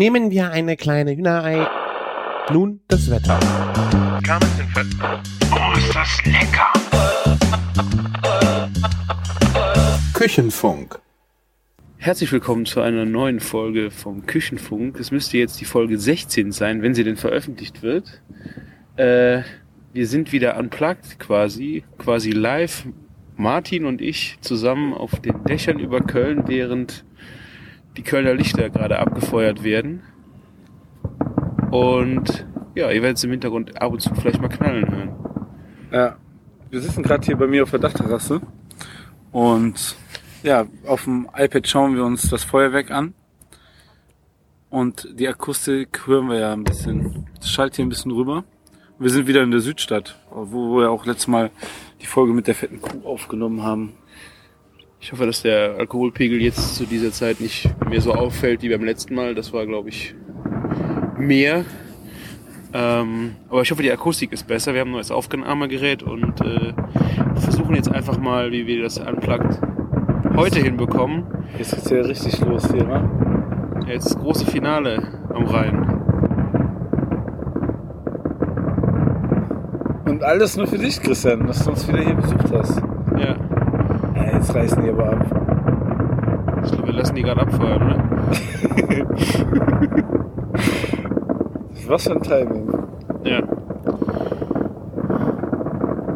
Nehmen wir eine kleine Hühnerei. Nun das Wetter. Oh, ist das lecker! Küchenfunk. Herzlich willkommen zu einer neuen Folge vom Küchenfunk. Es müsste jetzt die Folge 16 sein, wenn sie denn veröffentlicht wird. Äh, wir sind wieder unplugged quasi, quasi live. Martin und ich zusammen auf den Dächern über Köln, während die Kölner Lichter gerade abgefeuert werden. Und ja, ihr werdet es im Hintergrund ab und zu vielleicht mal knallen hören. Ja, wir sitzen gerade hier bei mir auf der Dachterrasse und ja, auf dem iPad schauen wir uns das Feuerwerk an. Und die Akustik hören wir ja ein bisschen, das schallt hier ein bisschen rüber. Wir sind wieder in der Südstadt, wo wir auch letztes Mal die Folge mit der fetten Kuh aufgenommen haben. Ich hoffe, dass der Alkoholpegel jetzt zu dieser Zeit nicht mehr so auffällt wie beim letzten Mal. Das war, glaube ich, mehr. Ähm, aber ich hoffe, die Akustik ist besser. Wir haben ein neues Aufnahmegerät und äh, versuchen jetzt einfach mal, wie wir das unplugged heute hinbekommen. Jetzt geht's ja richtig los hier, ne? Ja, jetzt das große Finale am Rhein. Und alles nur für dich, Christian, dass du uns wieder hier besucht hast. Ja, jetzt reißen die aber ab. ich glaube, wir lassen die gerade abfeuern, oder? Was für ein Timing. Ja.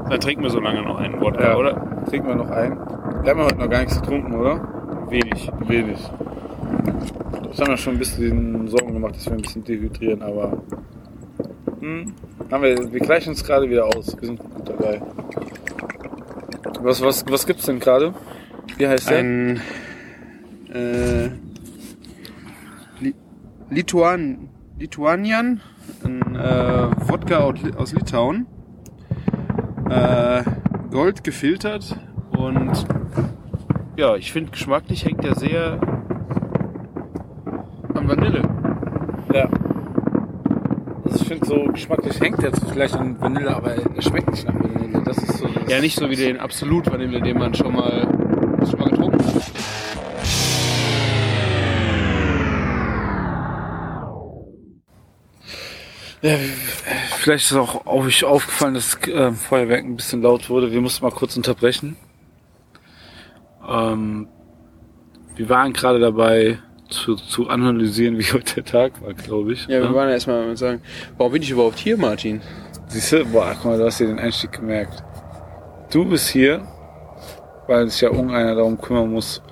Dann trinken wir so lange noch einen Wodka, Ja. oder? Trinken wir noch ein. Wir haben heute noch gar nichts getrunken, oder? Wenig. Wenig. Ich habe mir schon ein bisschen Sorgen gemacht, dass wir ein bisschen dehydrieren, aber hm, haben wir, wir gleichen uns gerade wieder aus. Wir sind gut dabei. Was, was, was gibt's denn gerade? Wie heißt der? Ein äh, Li Lituan Lituanian, ein äh, Wodka aus, Li- aus Litauen, äh, Gold gefiltert und ja, ich finde geschmacklich hängt er sehr an Vanille. Ja. Also ich finde so geschmacklich hängt jetzt vielleicht an Vanille, aber er schmeckt nicht nach Vanille. Das ist so. Das Ja, nicht so wie den Absolut Vanille, den man schon mal schon mal getrunken hat. Ja, vielleicht ist auch euch aufgefallen, dass das äh, Feuerwerk ein bisschen laut wurde. Wir mussten mal kurz unterbrechen. Ähm, wir waren gerade dabei zu, zu analysieren, wie heute der Tag war, glaube ich. Ja, wir waren ja erstmal mal sagen, warum bin ich überhaupt hier, Martin? Siehst du, boah, guck mal, du hast hier den Einstieg gemerkt. Du bist hier, weil sich ja irgendeiner darum kümmern muss,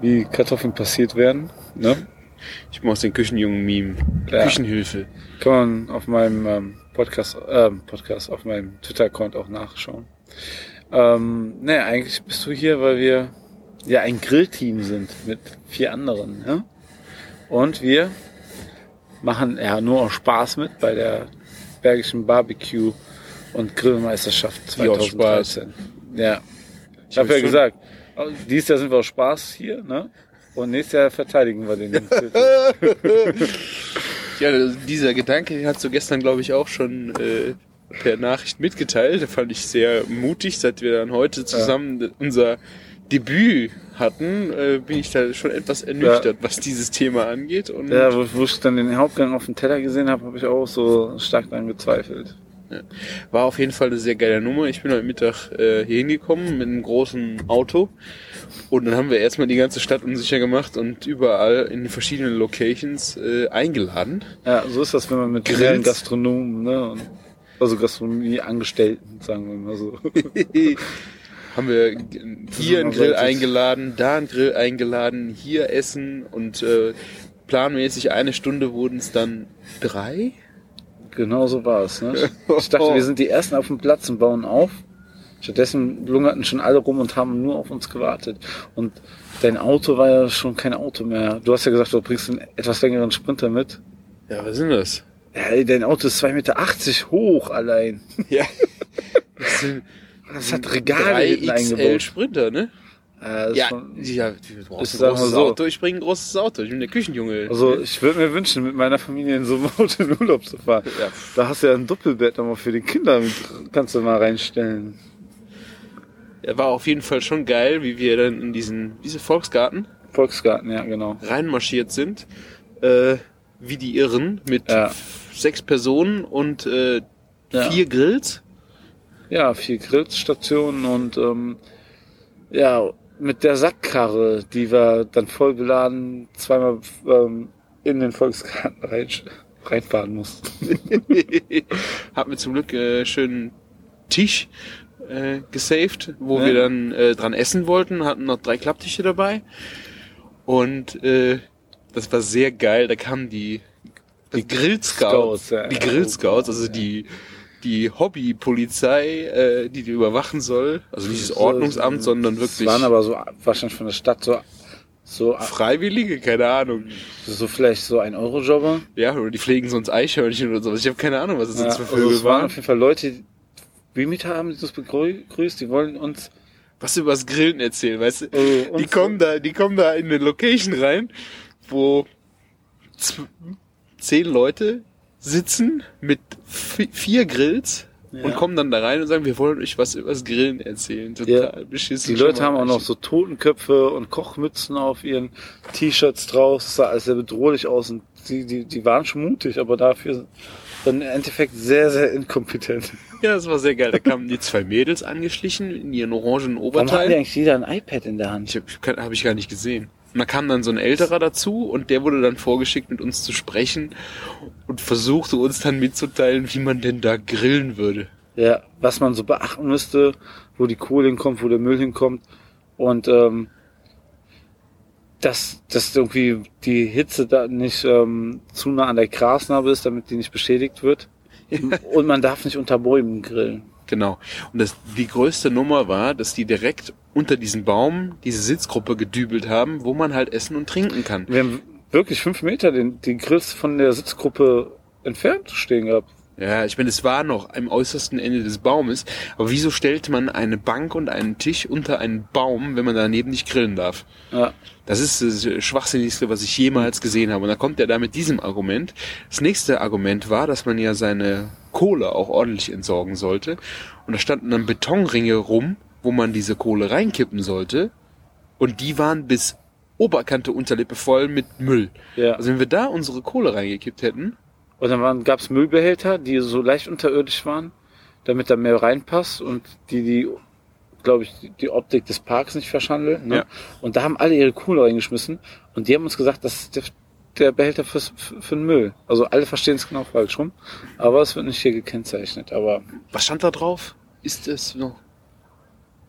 wie Kartoffeln passiert werden. Ne? Ich aus den Küchenjungen-Meme. Ja. Küchenhilfe. Kann man auf meinem ähm, Podcast, ähm, Podcast, auf meinem Twitter-Account auch nachschauen. Ähm, ne, eigentlich bist du hier, weil wir ja ein Grillteam sind mit vier anderen. Ne? Und wir machen ja nur auch Spaß mit bei der Bergischen Barbecue und Grillmeisterschaft Die auch Spaß. 2013. Ja. Ich habe ja gesagt, dieses Jahr sind wir auch Spaß hier, ne? Und nächstes Jahr verteidigen wir den. Ja, dieser Gedanke hast du gestern, glaube ich, auch schon äh, per Nachricht mitgeteilt. Da fand ich sehr mutig, seit wir dann heute zusammen unser Debüt hatten, äh, bin ich da schon etwas ernüchtert, was dieses Thema angeht. Und Ja, wo, wo ich dann den Hauptgang auf dem Teller gesehen habe, habe ich auch so stark daran gezweifelt. war auf jeden Fall eine sehr geile Nummer. Ich bin heute Mittag äh, hier hingekommen mit einem großen Auto. Und dann haben wir erstmal die ganze Stadt unsicher gemacht und überall in den verschiedenen Locations äh, eingeladen. Ja, so ist das, wenn man mit Grills. reellen Gastronomen, ne, und, also Gastronomie-Angestellten, sagen wir mal so. haben wir hier einen Grill eingeladen, da einen Grill eingeladen, hier essen und äh, planmäßig eine Stunde wurden es dann drei. genau so war es, ne? Ich dachte, wir sind die Ersten auf dem Platz und bauen auf. Stattdessen lungerten schon alle rum und haben nur auf uns gewartet. Und dein Auto war ja schon kein Auto mehr. Du hast ja gesagt, du bringst einen etwas längeren Sprinter mit. Ja, was sind das? Ja, dein Auto ist 2,80 Meter hoch allein. Ja. Das hat Regale hinten XL eingebaut. Sprinter, ne? Ja, ist schon- ja, du brauchst Ich ein großes so. Auto, ich bringe ein großes Auto, ich bin der Küchenjunge. Also ich würde mir wünschen, mit meiner Familie in so einem Auto in Urlaub zu fahren. Ja. Da hast du ja ein Doppelbett nochmal für die Kinder, kannst du mal reinstellen. Ja, war auf jeden Fall schon geil, wie wir dann in diesen, diese Volksgarten Volksgarten, ja genau. reinmarschiert sind. Äh, wie die Irren mit Ja. sechs Personen und äh, vier Grills. Ja, vier Grillstationen und ähm, ja, mit der Sackkarre, die wir dann voll beladen zweimal ähm, in den Volksgarten rein, reinfahren mussten. Hatten wir zum Glück äh, schönen Tisch äh, gesaved, wo Ja. wir dann äh, dran essen wollten, hatten noch drei Klapptische dabei. Und äh, das war sehr geil. Da kamen die, die Grill-Scouts, Scouts, die Grill-Scouts, also die die Hobbypolizei, äh, die die überwachen soll. Also nicht das Ordnungsamt, sondern Das wirklich waren aber so wahrscheinlich von der Stadt so so Freiwillige, keine Ahnung. so vielleicht so ein Eurojobber. Ja, oder die pflegen sonst Eichhörnchen oder sowas. Ich habe keine Ahnung, was es Ja, sonst für also Vögel es waren auf jeden Fall Leute, wie mit haben die uns begrüßt, die wollen uns Was über das Grillen erzählen, weißt du? äh, Die kommen da, die kommen da in eine Location rein, wo zehn Leute sitzen mit vi- vier Grills Ja. und kommen dann da rein und sagen, wir wollen euch was über das Grillen erzählen. Total beschissen. Die Leute haben auch noch so Totenköpfe und Kochmützen auf ihren T-Shirts drauf. Das sah alles sehr bedrohlich aus und die, die, die waren schon mutig, aber dafür dann im Endeffekt sehr, sehr inkompetent. Ja, das war sehr geil. Da kamen die zwei Mädels angeschlichen in ihren orangen Warum hatten die Oberteil. eigentlich jeder ein iPad in der Hand? Ich habe hab ich gar nicht gesehen. Und da kam dann so ein älterer dazu und der wurde dann vorgeschickt, mit uns zu sprechen und versuchte uns dann mitzuteilen, wie man denn da grillen würde. Ja, was man so beachten müsste, wo die Kohle hinkommt, wo der Müll hinkommt und ähm, dass, dass irgendwie die Hitze da nicht ähm, zu nah an der Grasnarbe ist, damit die nicht beschädigt wird. Und man darf nicht unter Bäumen grillen. Genau. Und das, die größte Nummer war, dass die direkt unter diesem Baum diese Sitzgruppe gedübelt haben, wo man halt essen und trinken kann. Wir haben wirklich fünf Meter den, den Grills von der Sitzgruppe entfernt stehen gehabt. Ja, ich meine, es war noch am äußersten Ende des Baumes. Aber wieso stellt man eine Bank und einen Tisch unter einen Baum, wenn man daneben nicht grillen darf? Ja. Das ist das Schwachsinnigste, was ich jemals gesehen habe. Und da kommt er da mit diesem Argument. Das nächste Argument war, dass man ja seine Kohle auch ordentlich entsorgen sollte. Und da standen dann Betonringe rum, wo man diese Kohle reinkippen sollte. Und die waren bis Oberkante Unterlippe voll mit Müll. ja. Also wenn wir da unsere Kohle reingekippt hätten, Und dann waren, gab's Müllbehälter, die so leicht unterirdisch waren, damit da mehr reinpasst und die, die, glaube ich, die- Optik des Parks nicht verschandeln. Ne? Ja. Und da haben alle ihre Kohle reingeschmissen und die haben uns gesagt, das ist der, der Behälter fürs, für, für den Müll. Also alle verstehen es genau falsch rum, aber es wird nicht hier gekennzeichnet. Aber was stand da drauf? Ist es noch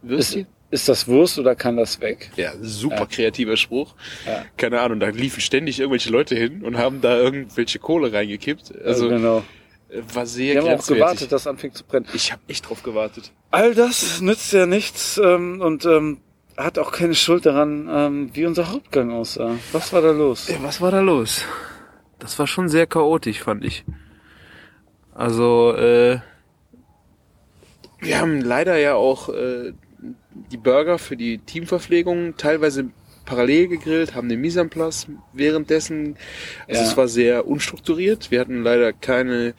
Würstchen? Ist das Wurst oder kann das weg? Ja, super Ja. kreativer Spruch. Ja. Keine Ahnung, da liefen ständig irgendwelche Leute hin und haben da irgendwelche Kohle reingekippt. Also Also, genau. äh, war sehr Die haben auch gewartet, dass es anfängt zu brennen. Ich habe echt drauf gewartet. All das nützt ja nichts ähm, und ähm, hat auch keine Schuld daran, ähm, wie unser Hauptgang aussah. Was war da los? Ja, was war da los? Das war schon sehr chaotisch, fand ich. Also, äh, wir haben leider ja auch äh, die Burger für die Teamverpflegung teilweise parallel gegrillt, haben den Mise en place währenddessen. Also Ja. es war sehr unstrukturiert. Wir hatten leider keine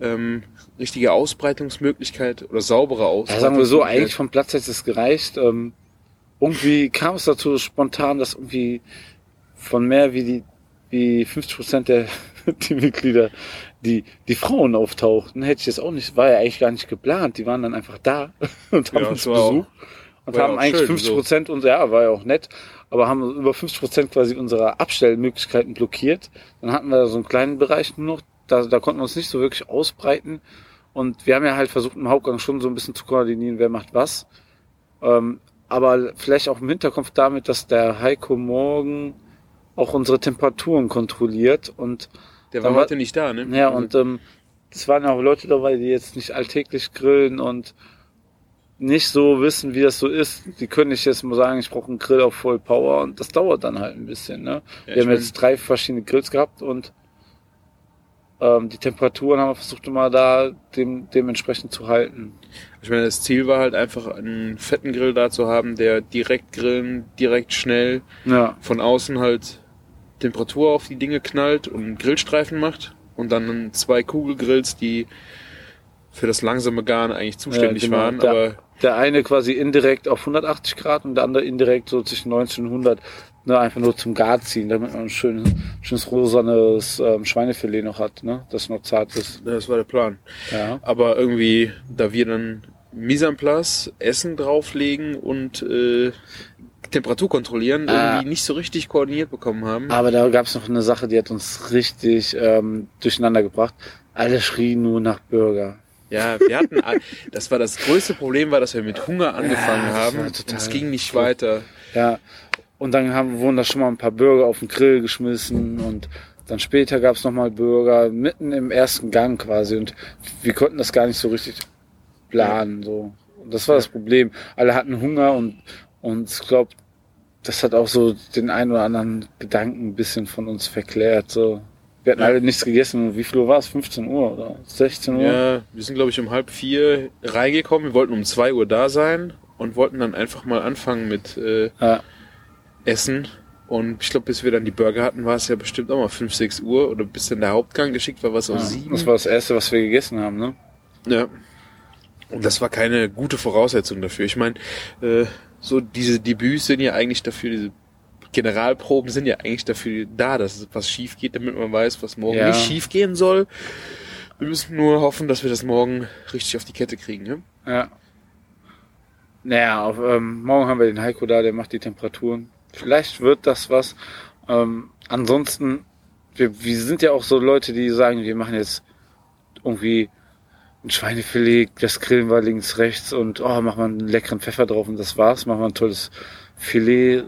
ähm, richtige Ausbreitungsmöglichkeit oder saubere Ja, Ausbreitungsmöglichkeit. sagen wir so, eigentlich vom Platz hätte es gereicht. Ähm, irgendwie kam es dazu spontan, dass irgendwie von mehr wie die wie 50 Prozent der Teammitglieder die die Frauen auftauchten. Hätte ich jetzt auch nicht, war ja eigentlich gar nicht geplant. Die waren dann einfach da und haben Ja, uns das besucht und ja haben auch eigentlich schön, 50 so. Prozent unserer, ja, war ja auch nett, aber haben über 50 Prozent quasi unserer Abstellmöglichkeiten blockiert. Dann hatten wir so einen kleinen Bereich nur noch, da, da konnten wir uns nicht so wirklich ausbreiten. Und wir haben ja halt versucht, im Hauptgang schon so ein bisschen zu koordinieren, wer macht was. Ähm, aber vielleicht auch im Hinterkopf damit, dass der Heiko morgen auch unsere Temperaturen kontrolliert und Der war heute nicht da, ne? ja und ähm, es waren auch Leute dabei, die jetzt nicht alltäglich grillen und nicht so wissen, wie das so ist. Die können nicht jetzt mal sagen, ich brauche einen Grill auf Voll Power und das dauert dann halt ein bisschen. Ne? Ja, wir haben jetzt drei verschiedene Grills gehabt und ähm, die Temperaturen haben wir versucht immer da dem, dementsprechend zu halten. Ich meine, das Ziel war halt einfach einen fetten Grill da zu haben, der direkt grillen, direkt schnell Ja, von außen halt Temperatur auf die Dinge knallt und Grillstreifen macht und dann zwei Kugelgrills, die für das langsame Garen eigentlich zuständig Ja, genau, waren, aber der eine quasi indirekt auf 180 Grad und der andere indirekt so zwischen 90 und 100. Ne, einfach nur zum Gart ziehen, damit man ein schönes, schönes rosanes ähm, Schweinefilet noch hat, ne, das noch zart ist. Das war der Plan. Ja. Aber irgendwie, da wir dann Mise en place, Essen drauflegen und äh, Temperatur kontrollieren, irgendwie nicht so richtig koordiniert bekommen haben. Aber da gab es noch eine Sache, die hat uns richtig ähm, durcheinander gebracht. Alle schrien nur nach Burger. Ja, wir hatten, das war das größte Problem, war, dass wir mit Hunger angefangen das haben und es ging nicht cool. weiter. Ja. Und dann haben, wurden da schon mal ein paar Burger auf den Grill geschmissen und dann später gab es nochmal Burger mitten im ersten Gang quasi und wir konnten das gar nicht so richtig planen. So. Und das war das Problem. Alle hatten Hunger und, und ich glaube, das hat auch so den einen oder anderen Gedanken ein bisschen von uns verklärt. So. Wir hatten Ja. alle nichts gegessen. Wie viel Uhr war es? 15 Uhr oder 16 Uhr? Ja, wir sind, glaube ich, um halb vier reingekommen. Wir wollten um zwei Uhr da sein und wollten dann einfach mal anfangen mit äh, Ja. Essen. Und ich glaube, bis wir dann die Burger hatten, war es ja bestimmt auch mal 5, 6 Uhr oder bis dann der Hauptgang geschickt war, was auch Ja, sieben. Das war das erste, was wir gegessen haben, ne? Ja. Und das war keine gute Voraussetzung dafür. Ich meine, äh, so diese Debüts sind ja eigentlich dafür, diese Generalproben sind ja eigentlich dafür da, dass was schief geht, damit man weiß, was morgen Ja. nicht schief gehen soll. Wir müssen nur hoffen, dass wir das morgen richtig auf die Kette kriegen. Ne? Ja. Naja, auf, ähm, morgen haben wir den Heiko da, der macht die Temperaturen. Vielleicht wird das was. Ähm, ansonsten, wir, wir sind ja auch so Leute, die sagen, wir machen jetzt irgendwie ein Schweinefilet, das grillen wir links, rechts und oh, machen wir einen leckeren Pfeffer drauf und das war's. Machen wir ein tolles Filet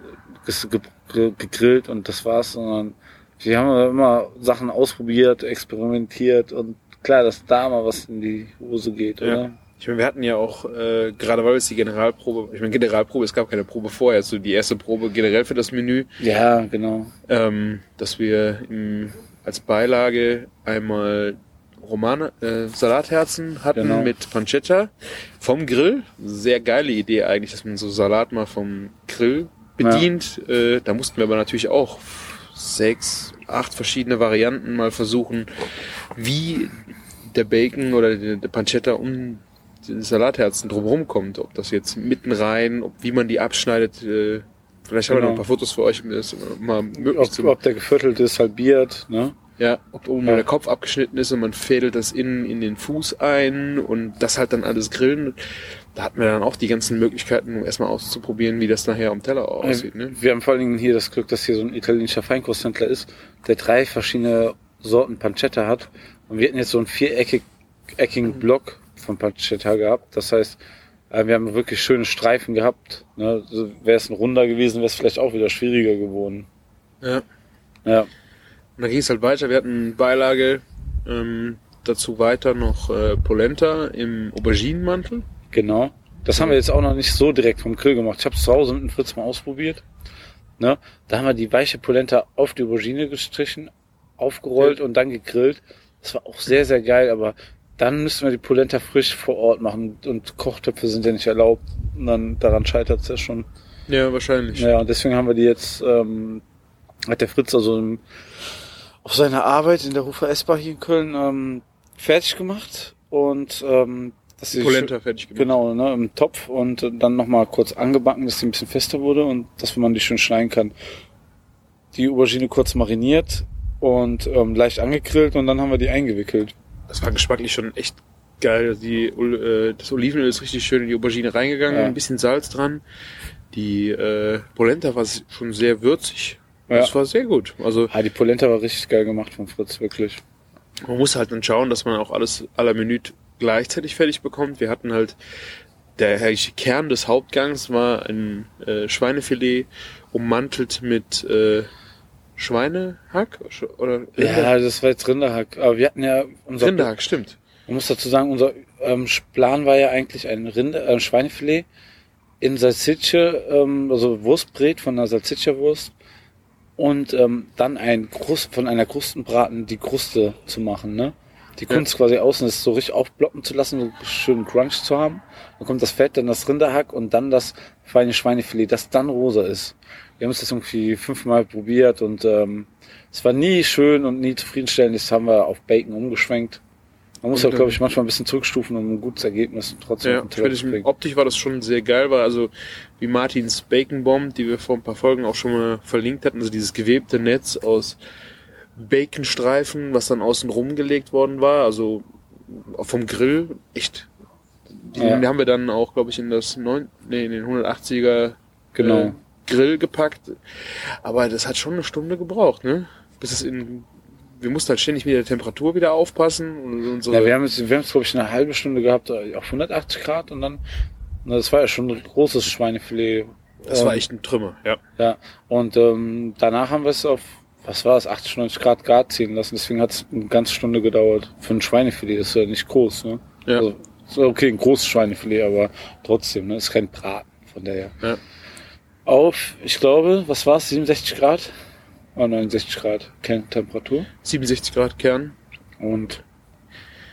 gegrillt und das war's. Sondern wir haben immer Sachen ausprobiert, experimentiert und klar, dass da mal was in die Hose geht, Ja. oder? Ich meine, wir hatten ja auch, äh, gerade weil es die Generalprobe, ich meine, Generalprobe, es gab keine Probe vorher, so die erste Probe generell für das Menü, Ja, genau. ähm, dass wir im, als Beilage einmal Romane, äh, Salatherzen hatten Genau. mit Pancetta vom Grill. Sehr geile Idee eigentlich, dass man so Salat mal vom Grill bedient. Äh, da mussten wir aber natürlich auch sechs, acht verschiedene Varianten mal versuchen, wie der Bacon oder der, Pancetta um den Salatherzen drumherum kommt. Ob das jetzt mitten rein, ob, wie man die abschneidet. Äh, vielleicht haben wir noch ein Genau. paar Fotos für euch, um das mal möglich Ob, zu ob der geviertelt ist, halbiert, ne? Ja, ob oben Ja. der Kopf abgeschnitten ist und man fädelt das innen in den Fuß ein und das halt dann alles grillen. Da hatten wir dann auch die ganzen Möglichkeiten, um erstmal auszuprobieren, wie das nachher am Teller aussieht. Ne? Wir haben vor allen Dingen hier das Glück, dass hier so ein italienischer Feinkosthändler ist, der drei verschiedene Sorten Pancetta hat. Und wir hatten jetzt so einen viereckig, eckigen Block von Pancetta gehabt. Das heißt, äh, wir haben wirklich schöne Streifen gehabt. Ne? Wäre es ein runder gewesen, wäre es vielleicht auch wieder schwieriger geworden. Ja. Ja, Und dann ging es halt weiter. Wir hatten Beilage, ähm, dazu weiter noch äh, Polenta im Auberginenmantel. genau. Das haben wir jetzt auch noch nicht so direkt vom Grill gemacht. Ich habe es zu Hause mit dem Fritz mal ausprobiert. Ne? Da haben wir die weiche Polenta auf die Aubergine gestrichen, aufgerollt und dann gegrillt. Das war auch sehr, sehr geil, aber dann müssen wir die Polenta frisch vor Ort machen und Kochtöpfe sind ja nicht erlaubt. Und dann daran scheitert es ja schon. Ja, wahrscheinlich. Ja, und deswegen haben wir die jetzt, ähm, hat der Fritz also im, auf seiner Arbeit in der Rufer S-Bar hier in Köln ähm, fertig gemacht und ähm, dass sie Polenta fertig gemacht. Genau, ne, im Topf und dann nochmal kurz angebacken, dass sie ein bisschen fester wurde und dass man die schön schneiden kann. Die Aubergine kurz mariniert und ähm, leicht angegrillt und dann haben wir die eingewickelt. Das war geschmacklich schon echt geil. Die, äh, das Olivenöl ist richtig schön in die Aubergine reingegangen, Ja. ein bisschen Salz dran. Die äh, Polenta war schon sehr würzig. Ja. Das war sehr gut. Also Ah, die Polenta war richtig geil gemacht von Fritz, wirklich. man muss halt dann schauen, dass man auch alles aller Minute gleichzeitig fertig bekommt. Wir hatten halt der Kern des Hauptgangs war ein äh, Schweinefilet ummantelt mit äh, Schweinehack Sch- oder Ja, das war jetzt Rinderhack. Aber wir hatten ja unser Rinderhack, stimmt. Man muss dazu sagen, unser ähm, Plan war ja eigentlich ein Rinde, äh, Schweinefilet in Salsicce, ähm, also Wurstbrät von einer Salsiccia-Wurst und ähm, dann ein Krust, von einer Krustenbraten die Kruste zu machen, ne? Die Ja. Kunst quasi außen ist so richtig aufploppen zu lassen, so schön Crunch zu haben. Dann kommt das Fett, dann das Rinderhack und dann das feine Schweinefilet, das dann rosa ist. Wir haben es jetzt irgendwie fünfmal probiert und ähm, es war nie schön und nie zufriedenstellend. Jetzt haben wir auf Bacon umgeschwenkt. Man muss auch, glaube ähm, ich, manchmal ein bisschen zurückstufen, um ein gutes Ergebnis trotzdem Ja, Teller zu bringen. optisch war das schon sehr geil, weil also wie Martins Bacon Bomb, die wir vor ein paar Folgen auch schon mal verlinkt hatten, also dieses gewebte Netz aus Baconstreifen, was dann außen rumgelegt worden war, also vom Grill, echt. Die, Ja. haben wir dann auch, glaube ich, in das neun, nee, in den 180er Genau. äh, Grill gepackt. Aber das hat schon eine Stunde gebraucht, ne? Bis es in wir mussten halt ständig mit der Temperatur wieder aufpassen und unsere Ja, wir haben es, wir haben es, glaube ich, eine halbe Stunde gehabt äh, auf 180 Grad und dann, na, das war ja schon ein großes Schweinefilet. das war Ähm, echt ein Trümmer, ja. Ja, und ähm, danach haben wir es auf, was war es, 80, 90 Grad Grad ziehen lassen. Deswegen hat es eine ganze Stunde gedauert. Für ein Schweinefilet das ist ja nicht groß, ne? Ja. Also, okay, ein großes Schweinefilet, aber trotzdem, ne? Ist kein Braten, von daher. Ja. Auf, ich glaube, was war es, 67 Grad? Oh, 69 Grad Kerntemperatur. 67 Grad Kern. Und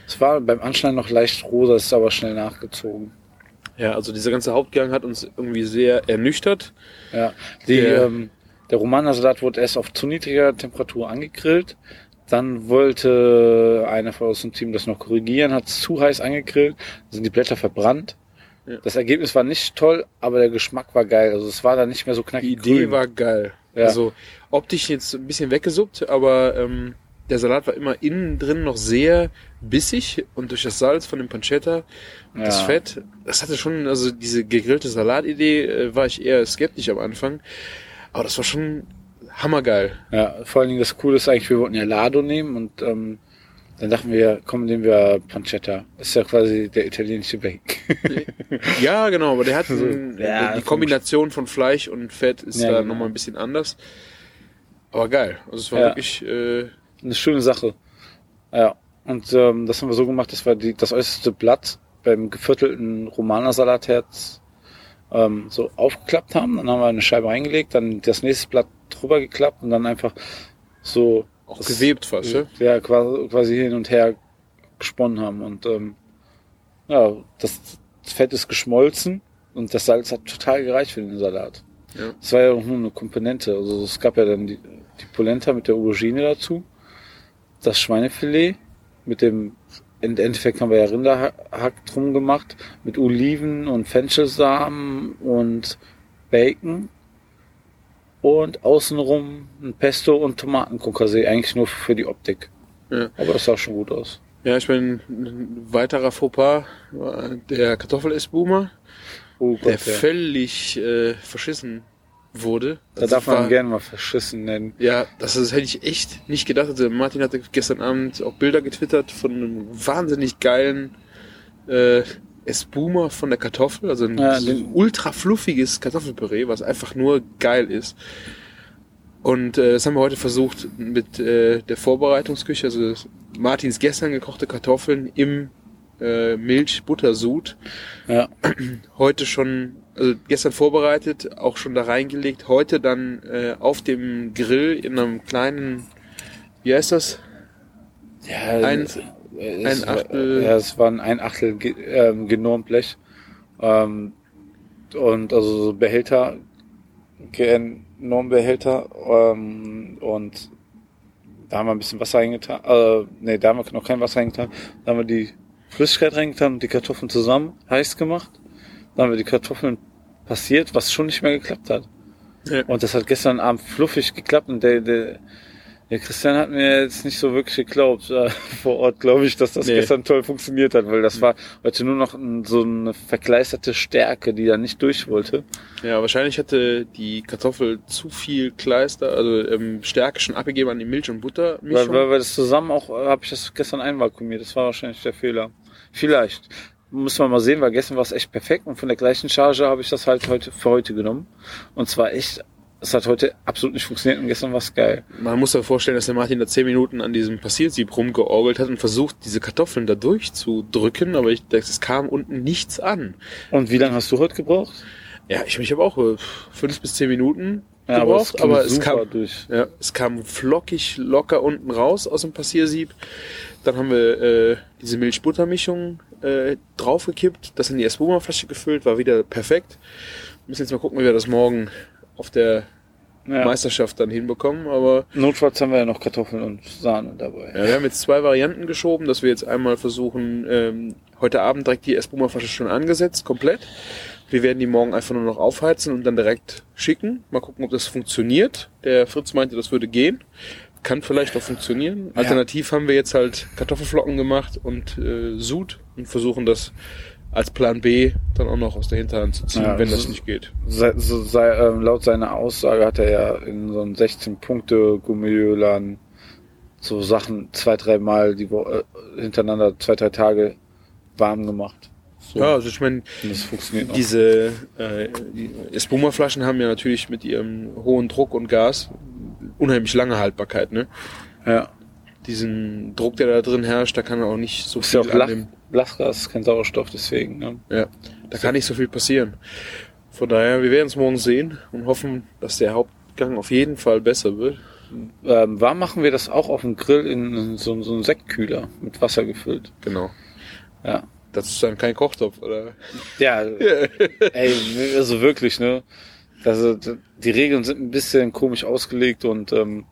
es war beim Anschneiden noch leicht rosa, es ist aber schnell nachgezogen. Ja, also dieser ganze Hauptgang hat uns irgendwie sehr ernüchtert. Ja, die, Der- ähm, der Romanersalat wurde erst auf zu niedriger Temperatur angegrillt. Dann wollte einer von aus dem Team das noch korrigieren, hat es zu heiß angegrillt, sind die Blätter verbrannt. Ja. Das Ergebnis war nicht toll, aber der Geschmack war geil. Also es war dann nicht mehr so Die knackig. Idee grün. war geil. Ja. Also optisch jetzt ein bisschen weggesuppt, aber ähm, der Salat war immer innen drin noch sehr bissig und durch das Salz von dem Pancetta und das Ja. Fett, das hatte schon, also diese gegrillte Salatidee äh, war ich eher skeptisch am Anfang, aber das war schon hammergeil. Ja, vor allen Dingen das Coole ist eigentlich, wir wollten ja Lado nehmen und ähm, dann dachten wir, komm, nehmen wir Pancetta. Ist ja quasi der italienische Bake. Ja, genau, aber der hat ein, Ja, die Kombination von Fleisch und Fett ist Ja, da genau. nochmal ein bisschen anders. Aber geil. Also es war Ja. wirklich äh, Eine schöne Sache. Ja. Und ähm, das haben wir so gemacht, dass wir die, das äußerste Blatt beim geviertelten Romanersalatherz ähm, so aufgeklappt haben. Dann haben wir eine Scheibe reingelegt, dann das nächste Blatt drüber geklappt und dann einfach so auch das- gewebt fast, ja? ja, quasi, hin und her gesponnen haben. Und ähm, ja, das Fett ist geschmolzen und das Salz hat total gereicht für den Salat. Ja. Es war ja auch nur eine Komponente. Also es gab ja dann die, die Polenta mit der Aubergine dazu, das Schweinefilet mit dem, im Endeffekt haben wir ja Rinderhack drum gemacht, mit Oliven und Fenchelsamen und Bacon und außenrum ein Pesto und Tomatenkonkassee, eigentlich nur für die Optik. Ja. Aber das sah schon gut aus. Ja, ich meine, ein weiterer Fauxpas der Kartoffelessboomer, Oh der ja. völlig äh, verschissen wurde. Da Also darf man war- gerne mal verschissen nennen. Ja, das, das hätte ich echt nicht gedacht. Also Martin hatte gestern Abend auch Bilder getwittert von einem wahnsinnig geilen äh, Espuma von der Kartoffel, also ein Ja, den- ultra fluffiges Kartoffelpüree, was einfach nur geil ist. Und äh, das haben wir heute versucht mit äh, der Vorbereitungsküche, also Martins gestern gekochte Kartoffeln im äh, Milch-Buttersud Ja. heute schon, also gestern vorbereitet, auch schon da reingelegt, heute dann äh, auf dem Grill in einem kleinen, wie heißt das? ja Ein- es, ein es war- Achtel- Ja, es waren ein Achtel ähm, genormt Blech. Ähm, und also so Behälter, Normbehälter. Ähm, und da haben wir ein bisschen Wasser reingetan. Äh, nee, da haben wir noch kein Wasser reingetan. Da haben wir die Flüssigkeit reingetan und die Kartoffeln zusammen heiß gemacht. Dann haben wir die Kartoffeln passiert, was schon nicht mehr geklappt hat. Ja. Und das hat gestern Abend fluffig geklappt und der, der, der Christian hat mir jetzt nicht so wirklich geglaubt. Äh, vor Ort glaube ich, dass das Nee. gestern toll funktioniert hat, weil das war heute nur noch ein, so eine verkleisterte Stärke, die da nicht durch wollte. Ja, wahrscheinlich hatte die Kartoffel zu viel Kleister, also ähm, Stärke schon abgegeben an die Milch- und Weil, Buttermischung. weil, weil das zusammen auch, äh, habe ich das gestern einvakuumiert. Das war wahrscheinlich der Fehler. Vielleicht. Muss man mal sehen, weil gestern war es echt perfekt und von der gleichen Charge habe ich das halt heute für heute genommen. Und zwar echt, es hat heute absolut nicht funktioniert und gestern war es geil. Man muss sich vorstellen, dass der Martin da zehn Minuten an diesem Passiersieb rumgeorgelt hat und versucht, diese Kartoffeln da durchzudrücken, aber ich, es kam unten nichts an. Und wie lange hast du heute gebraucht? Ja, ich, ich habe auch äh, fünf bis zehn Minuten Ja, gebraucht, aber, es super kam, durch. ja, es kam flockig locker unten raus aus dem Passiersieb. Dann haben wir äh, diese Milch-Butter-Mischung äh, draufgekippt, das in die Espuma-Flasche gefüllt, war wieder perfekt. Wir müssen jetzt mal gucken, wie wir das morgen auf der Ja. Meisterschaft dann hinbekommen, aber Notfalls haben wir ja noch Kartoffeln und Sahne dabei. ja, wir haben jetzt zwei Varianten geschoben, dass wir jetzt einmal versuchen, ähm, heute Abend direkt die Espuma-Flasche schon angesetzt, komplett. Wir werden die morgen einfach nur noch aufheizen und dann direkt schicken. Mal gucken, ob das funktioniert. Der Fritz meinte, das würde gehen. Kann vielleicht auch funktionieren. Alternativ haben wir jetzt halt Kartoffelflocken gemacht und äh, Sud und versuchen das als Plan B dann auch noch aus der Hinterhand zu ziehen, Ja, wenn das so- nicht geht. Sei, so, sei, ähm, laut seiner Aussage hat er ja in so einem 16-Punkte-Gummidöladen so Sachen zwei, drei Mal die Woche äh, hintereinander, zwei, drei Tage warm gemacht. So. Ja, also ich meine, diese äh, die Espuma-Flaschen haben ja natürlich mit ihrem hohen Druck und Gas unheimlich lange Haltbarkeit, ne? ja. Diesen Druck, der da drin herrscht, da kann auch nicht so Ist viel ja auch annehmen. Blachgas, kein Sauerstoff, deswegen. Ne? Ja, da kann nicht so viel passieren. Von daher, wir werden es morgen sehen und hoffen, dass der Hauptgang auf jeden Fall besser wird. Ähm, warm machen wir das auch auf dem Grill in so, so einen Sektkühler mit Wasser gefüllt. Genau. Ja. Das ist dann kein Kochtopf, oder? Ja, ey, also wirklich, ne? Also die Regeln sind ein bisschen komisch ausgelegt und ähm,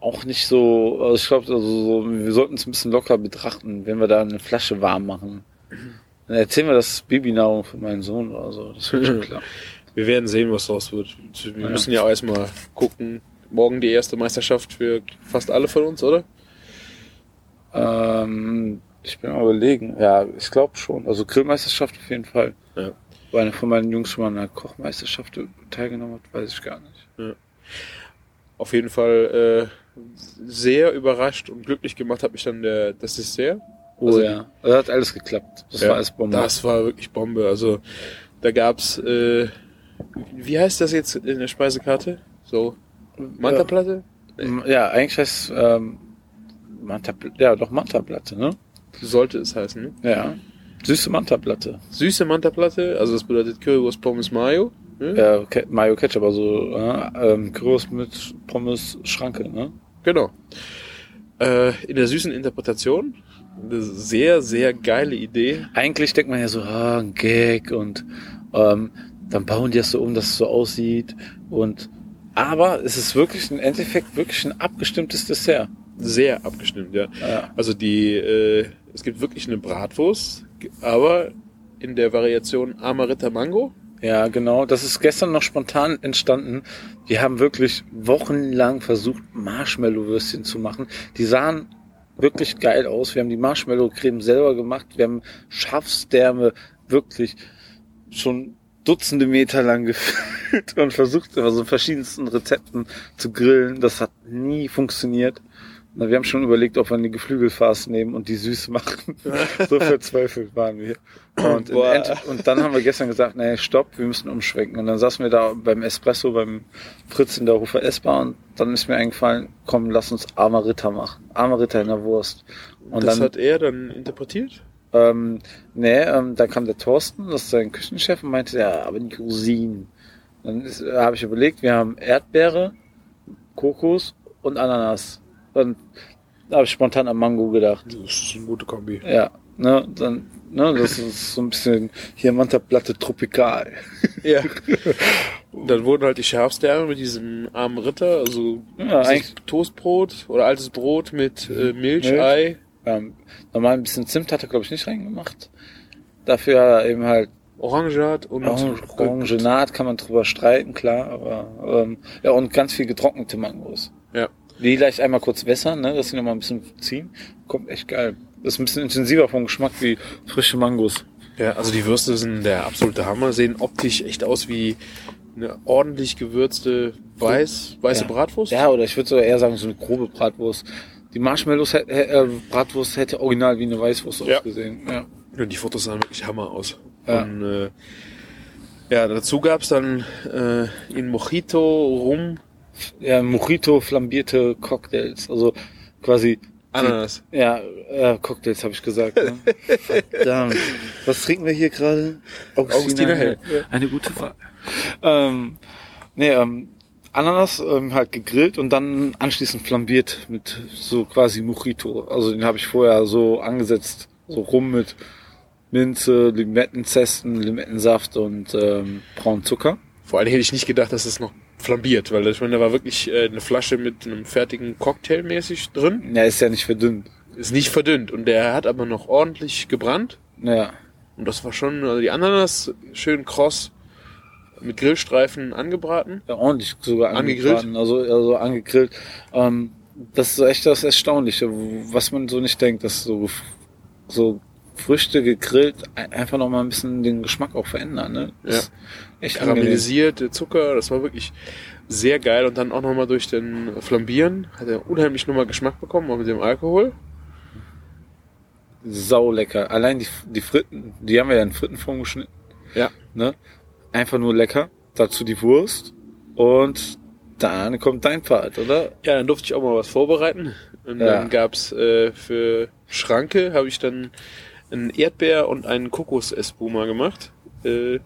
auch nicht so, also ich glaube, also so, wir sollten es ein bisschen locker betrachten, wenn wir da eine Flasche warm machen. Dann erzählen wir das Babynahrung für meinen Sohn oder so. Das wird schon klar. Wir werden sehen, was draus wird. Wir Ja. müssen ja auch erstmal gucken. Morgen die erste Meisterschaft für fast alle von uns, oder? Ähm, ich bin mal überlegen. Ja, ich glaube schon. Also Grillmeisterschaft auf jeden Fall. Ja. Weil einer von meinen Jungs schon mal an einer Kochmeisterschaft teilgenommen hat, weiß ich gar nicht. Auf jeden Fall äh, sehr überrascht und glücklich gemacht hat mich dann der, das Dessert. Oh Also- ja. Das hat alles geklappt. Das war alles Bombe. Das war wirklich Bombe. Also da gab's, äh, wie heißt das jetzt in der Speisekarte? So Mantaplatte? Ja, eigentlich heißt ähm, Manta, ja doch Mantaplatte, ne? Sollte es heißen. Ne? Ja. Süße Mantaplatte. Süße Mantaplatte, also das bedeutet Currywurst Pommes Mayo. Ne? Ja, Mayo Ketchup, also äh, ähm, Gyros mit Pommes Schranke, ne? Genau. Äh, in der süßen Interpretation. Eine sehr, sehr geile Idee. Eigentlich denkt man ja so, ah, ein Gag und ähm, dann bauen die das so um, dass es so aussieht und aber es ist wirklich im Endeffekt wirklich ein abgestimmtes Dessert. Sehr abgestimmt, ja. Ja. Also die, äh, es gibt wirklich eine Bratwurst, aber in der Variation Amaretta Mango. Ja, genau. Das ist gestern noch spontan entstanden. Wir haben wirklich wochenlang versucht, Marshmallow-Würstchen zu machen. Die sahen wirklich geil aus. Wir haben die Marshmallow-Creme selber gemacht. Wir haben Schafsdärme wirklich schon Dutzende Meter lang gefüllt und versucht, immer so verschiedensten Rezepten zu grillen. Das hat nie funktioniert. Na, Wir haben schon überlegt, ob wir eine Geflügelfarce nehmen und die süß machen. so verzweifelt waren wir. Und, und dann haben wir gestern gesagt, nee, stopp, wir müssen umschwenken. Und dann saßen wir da beim Espresso, beim Fritz in der Hofer S-Bar und dann ist mir eingefallen, komm, lass uns Armer Ritter machen. Armer Ritter in der Wurst. Und das dann, hat er dann interpretiert. ähm, nee, ähm, dann kam der Thorsten, das ist sein Küchenchef, und meinte, ja, aber die Rosinen. Dann habe ich überlegt, wir haben Erdbeere, Kokos und Ananas. Dann habe ich spontan an Mango gedacht. Das ist eine gute Kombi. Ja, ne, dann, ne, das ist so ein bisschen hier Mantaplatte tropikal. Ja. dann wurden halt die Schafsdärme mit diesem armen Ritter, also Ja, Toastbrot oder altes Brot mit äh, Milch, Milch. Ei. Ähm, normal ein bisschen Zimt hat er, glaube ich, nicht reingemacht. Dafür hat er eben halt Orangeat und Orange, Orangenat kann man drüber streiten, klar, aber ähm, ja, und ganz viel getrocknete Mangos. Ja. Die gleich einmal kurz wässern, ne, dass sie nochmal ein bisschen ziehen. Kommt echt geil. Das ist ein bisschen intensiver vom Geschmack wie frische Mangos. Ja, also die Würste sind der absolute Hammer, sehen optisch echt aus wie eine ordentlich gewürzte weiß, weiße Ja. Bratwurst. Ja, oder ich würde sogar eher sagen, so eine grobe Bratwurst. Die Marshmallows, äh, Bratwurst hätte original wie eine Weißwurst Ja. ausgesehen. Ja. Und die Fotos sahen wirklich Hammer aus. Ja. Und äh, ja, dazu gab's dann äh, in Mojito Rum ja, Mojito flambierte Cocktails. Also quasi Ananas. Ja, äh, Cocktails habe ich gesagt. Ne? Verdammt. Was trinken wir hier gerade? Augustiner Hell. Eine gute Frage. Ähm, nee, ähm, Ananas ähm, halt gegrillt und dann anschließend flambiert mit so quasi Mojito. Also den habe ich vorher so angesetzt, so rum mit Minze, Limettenzesten, Limettensaft und ähm, braunen Zucker. Vor allem hätte ich nicht gedacht, dass es noch flambiert, weil ich meine, da war wirklich äh, eine Flasche mit einem fertigen Cocktail mäßig drin. Ja, ist ja nicht verdünnt. Ist nicht verdünnt und der hat aber noch ordentlich gebrannt. Ja. Und das war schon, also die Ananas schön kross mit Grillstreifen angebraten. ja ordentlich sogar Angegrillt? Also, also angegrillt. Ähm, das ist so echt das Erstaunliche, was man so nicht denkt, dass so, so Früchte gegrillt ein- einfach noch mal ein bisschen den Geschmack auch verändern. Ne? Das Ja. Echt. Karamellisiert, der Zucker, das war wirklich sehr geil. Und dann auch nochmal durch den Flambieren hat er unheimlich nochmal Geschmack bekommen, auch mit dem Alkohol. Sau lecker. Allein die, die Fritten, die haben wir ja in Frittenform geschnitten. Ja. Ne? Einfach nur lecker. Dazu die Wurst. Und dann kommt dein Part, oder? Ja, dann durfte ich auch mal was vorbereiten. Und Ja. dann gab's äh, für Schranke, habe ich dann einen Erdbeer und einen Kokos-Espuma gemacht. Äh,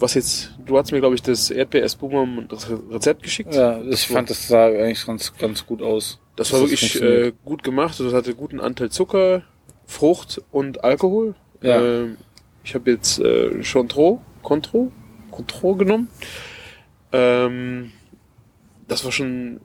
was jetzt, du hast mir, glaube ich, das Erdbeer-Espuma das Rezept geschickt. Ja, ich fand das sah eigentlich ganz, ganz gut aus. Das war wirklich äh, gut gemacht. Das hatte guten Anteil Zucker, Frucht und Alkohol. Ja. Ähm, ich habe jetzt äh, Contro, Contro, Contro genommen. Ähm, das war schon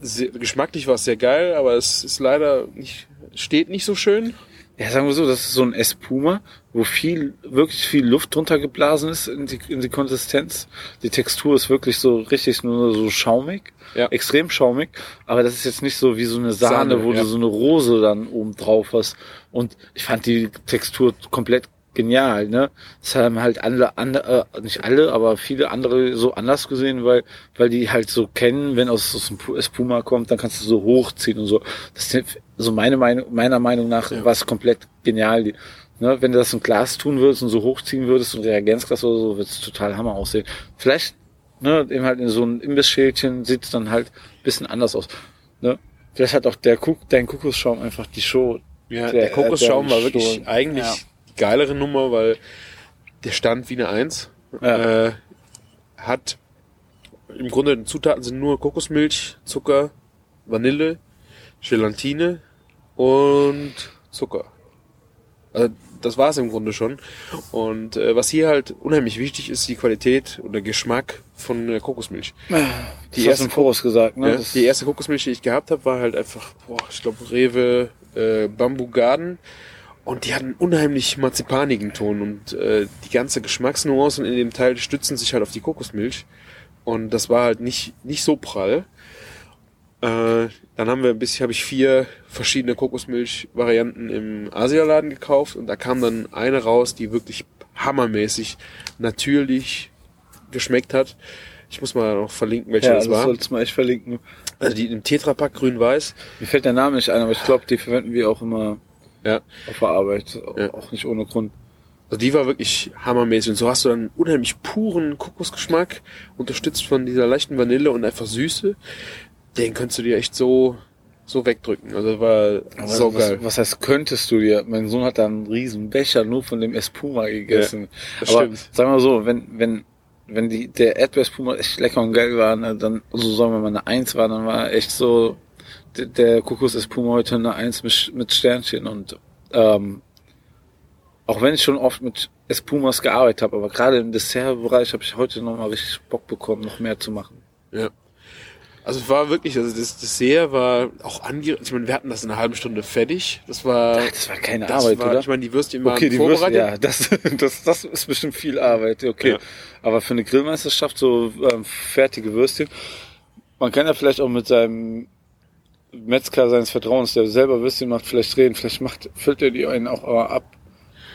sehr, geschmacklich war es sehr geil, aber es ist leider nicht steht nicht so schön. Ja, sagen wir so, das ist so ein Espuma, wo viel, wirklich viel Luft drunter geblasen ist in die, in die Konsistenz. Die Textur ist wirklich so richtig nur so schaumig, Ja. extrem schaumig, aber das ist jetzt nicht so wie so eine Sahne, Sahne, wo ja. du so eine Rose dann oben drauf hast. Und ich fand die Textur komplett genial, ne? Das haben halt alle, andere, äh, nicht alle, aber viele andere so anders gesehen, weil, weil die halt so kennen, wenn aus, aus dem Espuma kommt, dann kannst du so hochziehen und so. Das ist so meine Meinung, meiner Meinung nach Ja. war es komplett genial. Die, ne, wenn du das im Glas tun würdest und so hochziehen würdest, und Reagenzglas oder so, wird es total Hammer aussehen. Vielleicht, ne, eben halt in so ein Imbissschälchen sieht es dann halt ein bisschen anders aus. Ne? Vielleicht hat auch der Kuk dein Kokosschaum einfach die Show. Ja, Der- der, Kokosschaum der war wirklich eigentlich Ja. Die geilere Nummer, weil der stand wie eine Eins. Ja. Äh, hat im Grunde die Zutaten sind nur Kokosmilch, Zucker, Vanille, Gelatine und Zucker. Also das war's im Grunde schon. Und äh, was hier halt unheimlich wichtig ist, die Qualität und der Geschmack von der Kokosmilch. Die erste im Voraus gesagt, ne? Ja, die erste Kokosmilch, die ich gehabt habe, war halt einfach, boah, ich glaube Rewe äh, Bamboo Garden. Und die hatten unheimlich marzipanigen Ton und äh, die ganze Geschmacksnuancen in dem Teil stützen sich halt auf die Kokosmilch. Und das war halt nicht, nicht so prall. Äh, dann haben wir ein bisschen, habe ich vier verschiedene Kokosmilch-Varianten im Asialaden gekauft und da kam dann eine raus, die wirklich hammermäßig natürlich geschmeckt hat. Ich muss mal noch verlinken, welche ja, das das war. solltest du mal echt verlinken. Also die im Tetrapack grün-weiß. Mir fällt der Name nicht ein, aber ich glaube, die verwenden wir auch immer Ja. auf der Arbeit. Ja. Auch nicht ohne Grund. Also die war wirklich hammermäßig. Und so hast du dann unheimlich puren Kokosgeschmack, unterstützt von dieser leichten Vanille und einfach Süße. Den könntest du dir echt so, so wegdrücken. Also war so was, geil. was heißt, könntest du dir? Mein Sohn hat da einen riesen Becher nur von dem Espuma gegessen. das Aber stimmt. sagen wir so, wenn, wenn, wenn die, der Erdbeerspuma echt lecker und geil war, ne, dann, so sagen wir mal eine Eins war, dann war echt so, der, der Kokosespuma heute eine Eins mit, Sternchen und, ähm, auch wenn ich schon oft mit Espumas gearbeitet habe, aber gerade im Dessertbereich habe ich heute noch mal richtig Bock bekommen, noch mehr zu machen. Ja. Also es war wirklich, also das Dessert war auch ange... Ich meine, wir hatten das in einer halben Stunde fertig. Das war... Ach, das war keine das Arbeit, war, oder? Ich meine, die Würstchen waren Okay, die Würste, vorbereitet. ja, das, das, das ist bestimmt viel Arbeit, okay. Ja. Aber für eine Grillmeisterschaft so ähm, fertige Würstchen, man kann ja vielleicht auch mit seinem Metzger seines Vertrauens, der selber Würstchen macht, vielleicht reden, vielleicht macht, füllt er die einen auch äh, ab,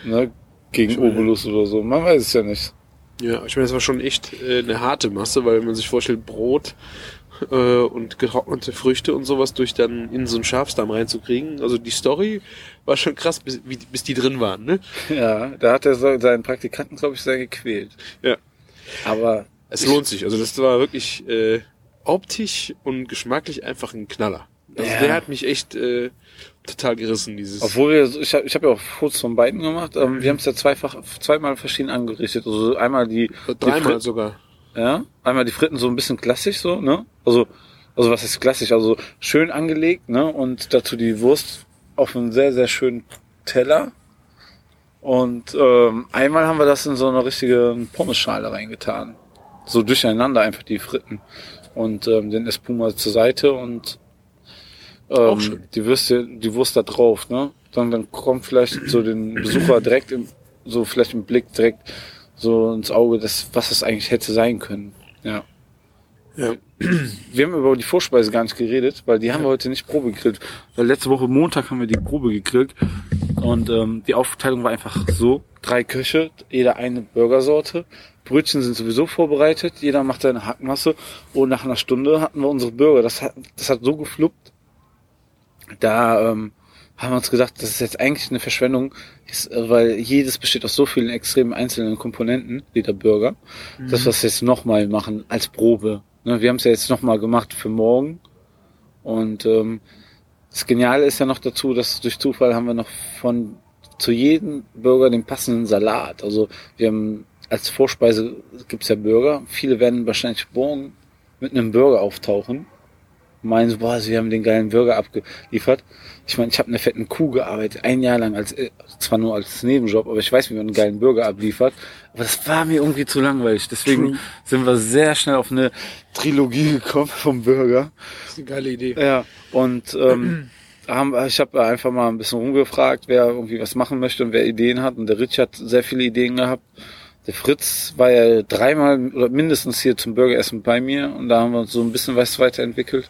ne, gegen ja. Obolus oder so, man weiß es ja nicht. Ja, ich meine, das war schon echt äh, eine harte Masse, weil man sich vorstellt, Brot äh, und getrocknete Früchte und sowas durch dann in so einen Schafsdarm reinzukriegen. Also die Story war schon krass, bis, wie, bis die drin waren, ne? Ja, da hat er so- seinen Praktikanten, glaube ich, sehr gequält. Ja. Aber Es lohnt sich. Also das war wirklich äh, optisch und geschmacklich einfach ein Knaller. Also Ja. der hat mich echt äh, total gerissen, dieses. Obwohl wir, ich habe ich hab ja auch Fotos von beiden gemacht. Ähm, wir haben es ja zweifach, zweimal verschieden angerichtet. Also einmal die, dreimal sogar. Ja, einmal die Fritten so ein bisschen klassisch so, ne? Also, also was ist klassisch? Also schön angelegt, ne? Und dazu die Wurst auf einem sehr, sehr schönen Teller. Und ähm, einmal haben wir das in so eine richtige Pommeschale reingetan. so durcheinander einfach die Fritten und ähm, den Espuma zur Seite und ähm, die Würste, die Wurst da drauf, ne? Dann, dann kommt vielleicht so den Besucher direkt im, so vielleicht im Blick direkt so ins Auge, das, was das eigentlich hätte sein können. Ja. Ja. Wir haben über die Vorspeise gar nicht geredet, weil die haben wir heute nicht Probe gegrillt. Weil letzte Woche Montag haben wir die Probe gegrillt und ähm, die Aufteilung war einfach so: drei Köche, jeder eine Burgersorte. Brötchen sind sowieso vorbereitet, jeder macht seine Hackmasse und nach einer Stunde hatten wir unsere Burger. Das hat, das hat so gefluppt. Da ähm, haben wir uns gedacht, das ist jetzt eigentlich eine Verschwendung, ist, weil jedes besteht aus so vielen extremen einzelnen Komponenten, jeder Burger, dass wir es jetzt nochmal machen als Probe. Ne, wir haben es ja jetzt nochmal gemacht für morgen. Und ähm, das Geniale ist ja noch dazu, dass durch Zufall haben wir noch von zu jedem Burger den passenden Salat. Also wir haben als Vorspeise gibt's ja Burger. Viele werden wahrscheinlich morgen mit einem Burger auftauchen. Meinen so, boah, sie haben den geilen Burger abgeliefert. Ich meine, ich habe eine fetten Kuh gearbeitet, ein Jahr lang, als äh, zwar nur als Nebenjob, aber ich weiß, wie man einen geilen Burger abliefert. Aber das war mir irgendwie zu langweilig. Deswegen sind wir sehr schnell auf eine Trilogie gekommen vom Burger. Das ist eine geile Idee. Ja, und ähm, haben, ich habe einfach mal ein bisschen rumgefragt, wer irgendwie was machen möchte und wer Ideen hat. Und der Rich hat sehr viele Ideen gehabt. Der Fritz war ja dreimal oder mindestens hier zum Burgeressen bei mir und da haben wir uns so ein bisschen was weiterentwickelt.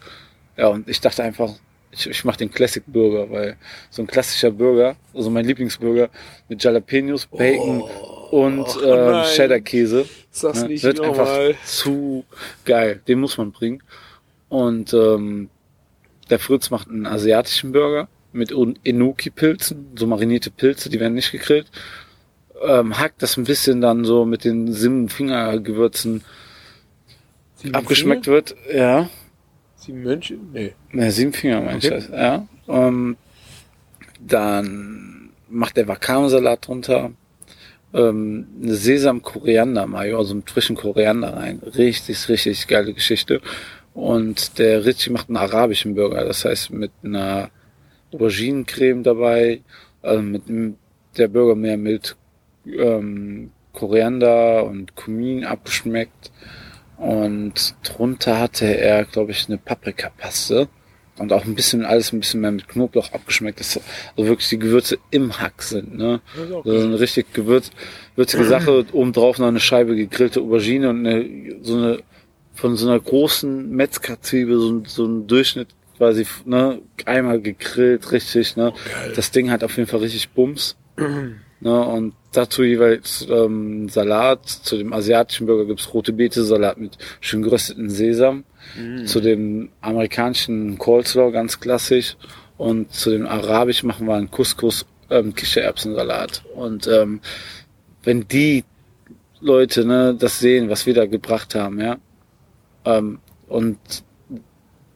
Ja, und ich dachte einfach, ich, ich mache den Classic Burger, weil so ein klassischer Burger, also mein Lieblingsburger mit Jalapenos, Bacon und oh ähm. Cheddar-Käse. Sag's Ne, nicht wird einfach zu geil. Den muss man bringen. Und ähm, der Fritz macht einen asiatischen Burger mit Enoki-Pilzen, so marinierte Pilze, die werden nicht gegrillt. Ähm, hackt das ein bisschen dann so mit den sieben Fingergewürzen Sieben abgeschmeckt wird. Ja, Sieben Mönche? Nee. ne, sieben Finger meine Okay. Ja. Ähm, dann macht der Wakame-Salat drunter. Ähm, eine Sesam-Koriander-Mayo, also einen frischen Koriander rein. Richtig, richtig geile Geschichte. Und der Ritchie macht einen arabischen Burger, das heißt mit einer Auberginencreme dabei, also mit der Burger mehr mit ähm, Koriander und Kumin abgeschmeckt. Und drunter hatte er, glaube ich, eine Paprikapaste. Und auch ein bisschen, alles ein bisschen mehr mit Knoblauch abgeschmeckt, dass also wirklich die Gewürze im Hack sind, ne? Das So eine richtig gewürz, würzige Sache, obendrauf noch eine Scheibe gegrillte Aubergine und eine, so eine, von so einer großen Metzgerzwiebel, so, ein- so ein Durchschnitt quasi, ne, einmal gegrillt, richtig, ne. Das Ding hat auf jeden Fall richtig Bums. ne, und dazu jeweils ähm, Salat. Zu dem asiatischen Burger gibt's rote Beete Salat mit schön gerösteten Sesam. Zu dem amerikanischen Coleslaw ganz klassisch. Und zu dem arabischen machen wir einen Couscous ähm, Kichererbsensalat. Und ähm, wenn die Leute ne, das sehen, was wir da gebracht haben, ja, ähm, und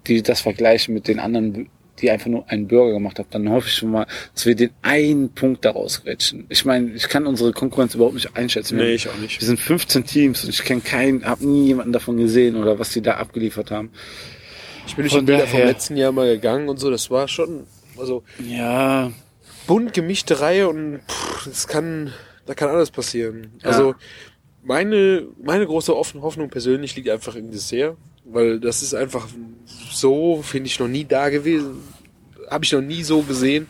die das vergleichen mit den anderen, die einfach nur einen Burger gemacht haben, dann hoffe ich schon mal, dass wir den einen Punkt daraus quetschen. Ich meine, ich kann unsere Konkurrenz überhaupt nicht einschätzen. Nee, ich auch nicht. wir sind 15 Teams und ich kenne keinen, habe nie jemanden davon gesehen oder was die da abgeliefert haben. Ich bin durch die Bilder vom letzten Jahr mal gegangen und so, das war schon, also Ja, bunt gemischte Reihe und pff, das kann, da kann alles passieren. Ja. Also meine, meine große offene Hoffnung persönlich liegt einfach im Dessert, weil das ist einfach so, finde ich, noch nie da gewesen. Habe ich noch nie so gesehen.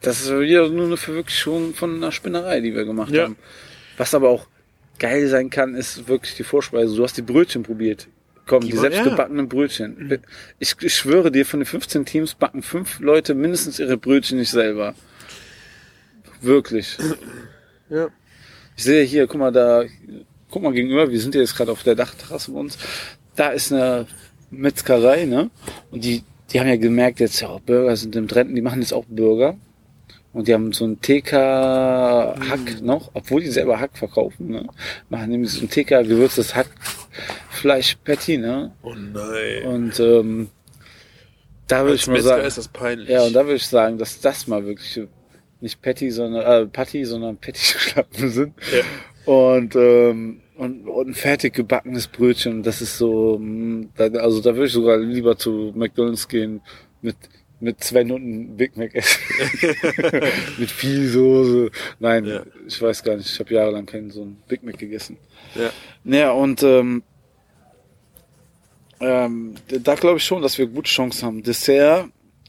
das ist wieder nur eine Verwirklichung von einer Spinnerei, die wir gemacht Ja. haben. Was aber auch geil sein kann, ist wirklich die Vorspeise. Du hast die Brötchen probiert. Komm, die, Die selbstgebackenen Brötchen. Ich, ich schwöre dir, von den 15 Teams backen fünf Leute mindestens ihre Brötchen nicht selber. Wirklich. Ja. Ich sehe hier, guck mal da, guck mal gegenüber, wir sind ja jetzt gerade auf der Dachterrasse bei uns. Da ist eine Metzgerei, ne? Und die, die haben ja gemerkt, jetzt ja, Burger sind im Trend, die machen jetzt auch Burger. Und die haben so ein TK-Hack noch, obwohl die selber Hack verkaufen, ne? Machen nämlich so ein TK-gewürztes Hackfleisch-Patty, ne? Oh nein. Und ähm, da würde ich mal Metzger sagen, ist das peinlich. ja, und da würde ich sagen, dass das mal wirklich nicht Patty, sondern äh, Patty, sondern Patty-Schlappen sind. Ja. Und, ähm, und, und ein fertig gebackenes Brötchen. Das ist so, da, also da würde ich sogar lieber zu McDonalds gehen mit mit zwei Minuten Big Mac essen. mit viel Soße. Nein, Ja. ich weiß gar nicht. Ich habe jahrelang keinen so einen Big Mac gegessen. Ja. Naja, und ähm, ähm, da glaube ich schon, dass wir gute Chancen haben. Dessert,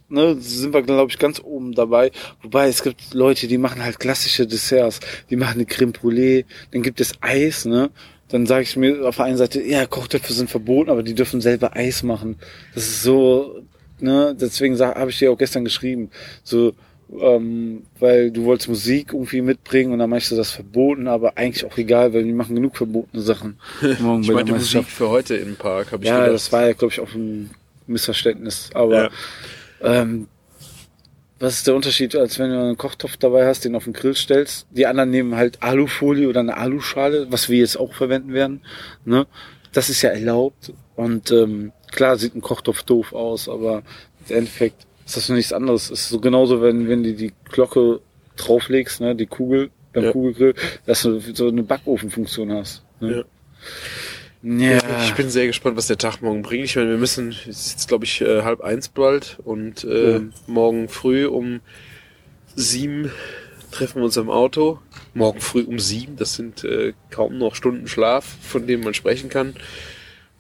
ne, sind wir, glaube ich, ganz oben dabei. Wobei es gibt Leute, die machen halt klassische Desserts. Die machen eine Creme Brûlée, dann gibt es Eis, ne. Dann sage ich mir auf der einen Seite, ja, Kochtöpfe sind verboten, aber die dürfen selber Eis machen. Das ist so, ne, deswegen habe ich dir auch gestern geschrieben. So, ähm, weil du wolltest Musik irgendwie mitbringen und dann meinst du das verboten, aber eigentlich auch egal, weil die machen genug verbotene Sachen. Morgen Ich meinte Musik für heute im Park, habe ich Ja, gedacht. das war ja, glaube ich, auch ein Missverständnis. Aber Ja. Ähm, was ist der Unterschied, als wenn du einen Kochtopf dabei hast, den auf den Grill stellst? Die anderen nehmen halt Alufolie oder eine Aluschale, was wir jetzt auch verwenden werden. Ne? Das ist ja erlaubt. Und ähm, klar sieht ein Kochtopf doof aus, aber im Endeffekt ist das nur nichts anderes. Es ist so genauso, wenn, wenn du die Glocke drauflegst, ne, die Kugel beim Ja. Kugelgrill, dass du so eine Backofenfunktion hast. Ne? Ja. Ich bin sehr gespannt, was der Tag morgen bringt. Ich meine, wir müssen, es ist jetzt glaube ich äh, halb eins bald und äh, Ja. morgen früh um sieben treffen wir uns am Auto. Morgen früh um sieben, das sind äh, kaum noch Stunden Schlaf, von denen man sprechen kann.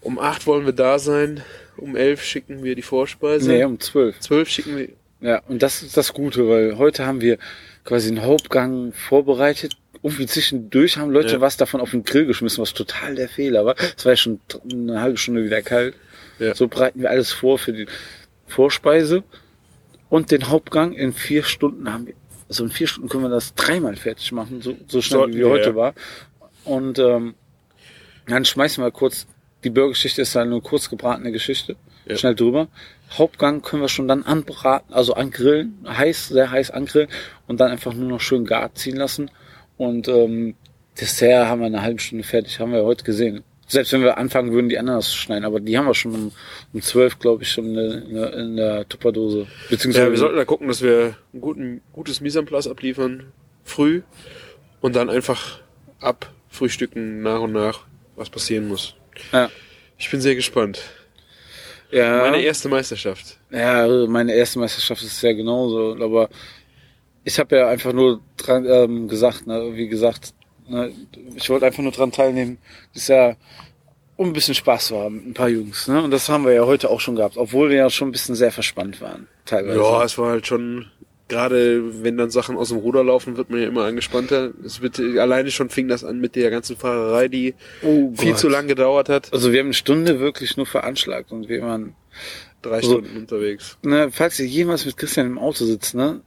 Um acht wollen wir da sein. Um elf schicken wir die Vorspeise. Nee, um zwölf. Zwölf schicken wir. Ja, und das ist das Gute, weil heute haben wir quasi einen Hauptgang vorbereitet. Irgendwie zwischendurch haben Leute Ja. was davon auf den Grill geschmissen, was total der Fehler war. Es war ja schon eine halbe Stunde wieder kalt. Ja. So bereiten wir alles vor für die Vorspeise und den Hauptgang. In vier Stunden haben wir, also in vier Stunden können wir das dreimal fertig machen, so, so schnell Sollten wie wir, heute ja. war. Und ähm, dann schmeißen wir kurz, die Burgergeschichte ist dann nur kurz gebratene Geschichte, Ja. schnell drüber. Hauptgang können wir schon dann anbraten, also angrillen, heiß, sehr heiß angrillen und dann einfach nur noch schön gar ziehen lassen. Und ähm, Dessert haben wir in einer halben Stunde fertig, haben wir heute gesehen. Selbst wenn wir anfangen würden, die Ananas zu schneiden, aber die haben wir schon um, um 12, glaube ich, schon in, der- in, der- Tupperdose. Beziehungsweise Ja, wir sollten da gucken, dass wir ein guten, gutes Mise en place abliefern, früh und dann einfach abfrühstücken nach und nach, was passieren muss. ja, Ich bin sehr gespannt. ja, Meine erste Meisterschaft. Ja, also meine erste Meisterschaft ist ja genauso, aber ich habe ja einfach nur dran ähm, gesagt, ne, wie gesagt, ne, ich wollte einfach nur dran teilnehmen, das ist ja um ein bisschen Spaß zu haben mit ein paar Jungs, ne? Und das haben wir ja heute auch schon gehabt, obwohl wir ja schon ein bisschen sehr verspannt waren, teilweise. Ja, es war halt schon, gerade wenn dann Sachen aus dem Ruder laufen, wird man ja immer angespannter. Es wird, alleine schon fing das an mit der ganzen Fahrerei, die oh viel zu lang gedauert hat. Also wir haben eine Stunde wirklich nur veranschlagt und wir waren, Drei Also- Stunden unterwegs. ne, falls ihr jemals mit Christian im Auto sitzt, ne?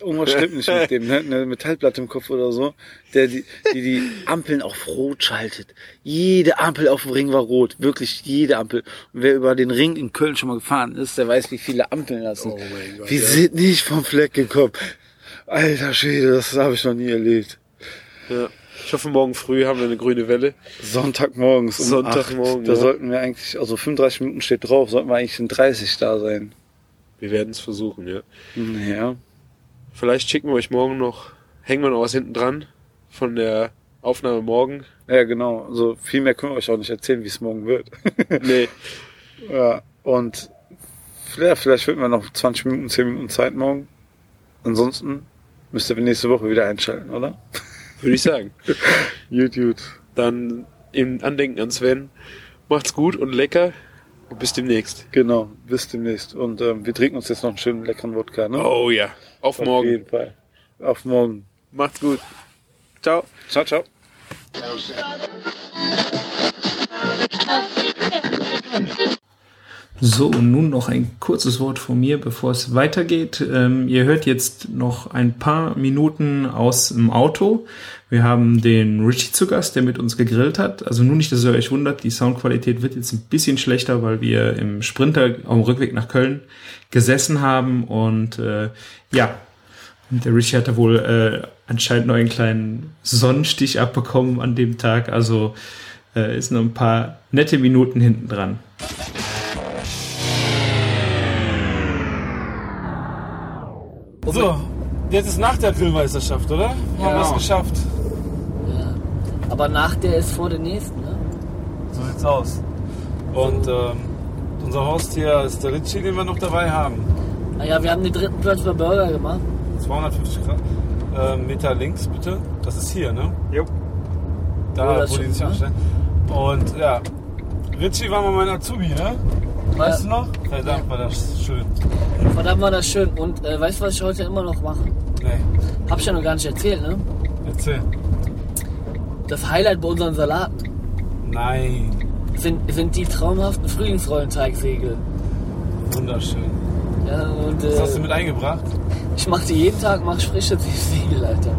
Irgendwas stimmt nicht mit dem, ne? Eine Metallplatte im Kopf oder so, der die, die die Ampeln auf Rot schaltet. Jede Ampel auf dem Ring war rot. Wirklich jede Ampel. Und wer über den Ring in Köln schon mal gefahren ist, der weiß, wie viele Ampeln das sind. Oh mein Gott, Wir ja. sind nicht vom Fleck gekommen. Alter Schwede, das habe ich noch nie erlebt. Ja. Ich hoffe, morgen früh haben wir eine grüne Welle. Sonntagmorgens um Sonntagmorgen, 8, Da ja. sollten wir eigentlich, also 35 Minuten steht drauf, sollten wir eigentlich in 30 da sein. Wir werden es versuchen, ja. Ja. Vielleicht schicken wir euch morgen noch, hängen wir noch was hinten dran von der Aufnahme morgen. Ja, genau. Also viel mehr können wir euch auch nicht erzählen, wie es morgen wird. Nee. ja, und ja, vielleicht finden wir noch 20 Minuten, 10 Minuten Zeit morgen. Ansonsten müsst ihr nächste Woche wieder einschalten, oder? Würde ich sagen. YouTube. Dann im Andenken an Sven. Macht's gut und lecker. Und bis demnächst. Genau, bis demnächst. Und ähm, wir trinken uns jetzt noch einen schönen leckeren Wodka, ne? Oh ja. Auf Auf morgen. jeden Fall. Auf morgen. Macht's gut. Ciao. Ciao, ciao. So, und nun noch ein kurzes Wort von mir, bevor es weitergeht. Ähm, ihr hört jetzt noch ein paar Minuten aus dem Auto. Wir haben den Richie zu Gast, der mit uns gegrillt hat. Also nur nicht, dass ihr euch wundert, die Soundqualität wird jetzt ein bisschen schlechter, weil wir im Sprinter auf dem Rückweg nach Köln gesessen haben. Und äh, ja, der Richie hatte wohl äh, anscheinend noch einen kleinen Sonnenstich abbekommen an dem Tag. Also äh, ist noch ein paar nette Minuten hinten dran. So, jetzt ist nach der Grillmeisterschaft, oder? Haben wir Genau. es geschafft. Ja. Aber nach der ist vor der nächsten, ne? So sieht's aus. Und ähm, unser Haustier ist der Ritchie, den wir noch dabei haben. Ah ja, wir haben den dritten Platz bei Burger gemacht. 250 Grad. Äh, Meter links, bitte. Das ist hier, ne? Jo. Da, Ja, das wo die sich ne? anstellen. Und ja, Richie war mal mein Azubi, ne? Weißt Ja. du noch? Verdammt, war das schön. Verdammt war das schön. Und äh, weißt du, was ich heute immer noch mache? Nee, Hab ich ja noch gar nicht erzählt, ne? erzähl. Das Highlight bei unseren Salaten Nein, sind, sind die traumhaften Frühlingsrollenteigsegel. wunderschön. Ja, und Was hast du äh, mit eingebracht? ich mache die jeden Tag, mache frische Segel, Alter.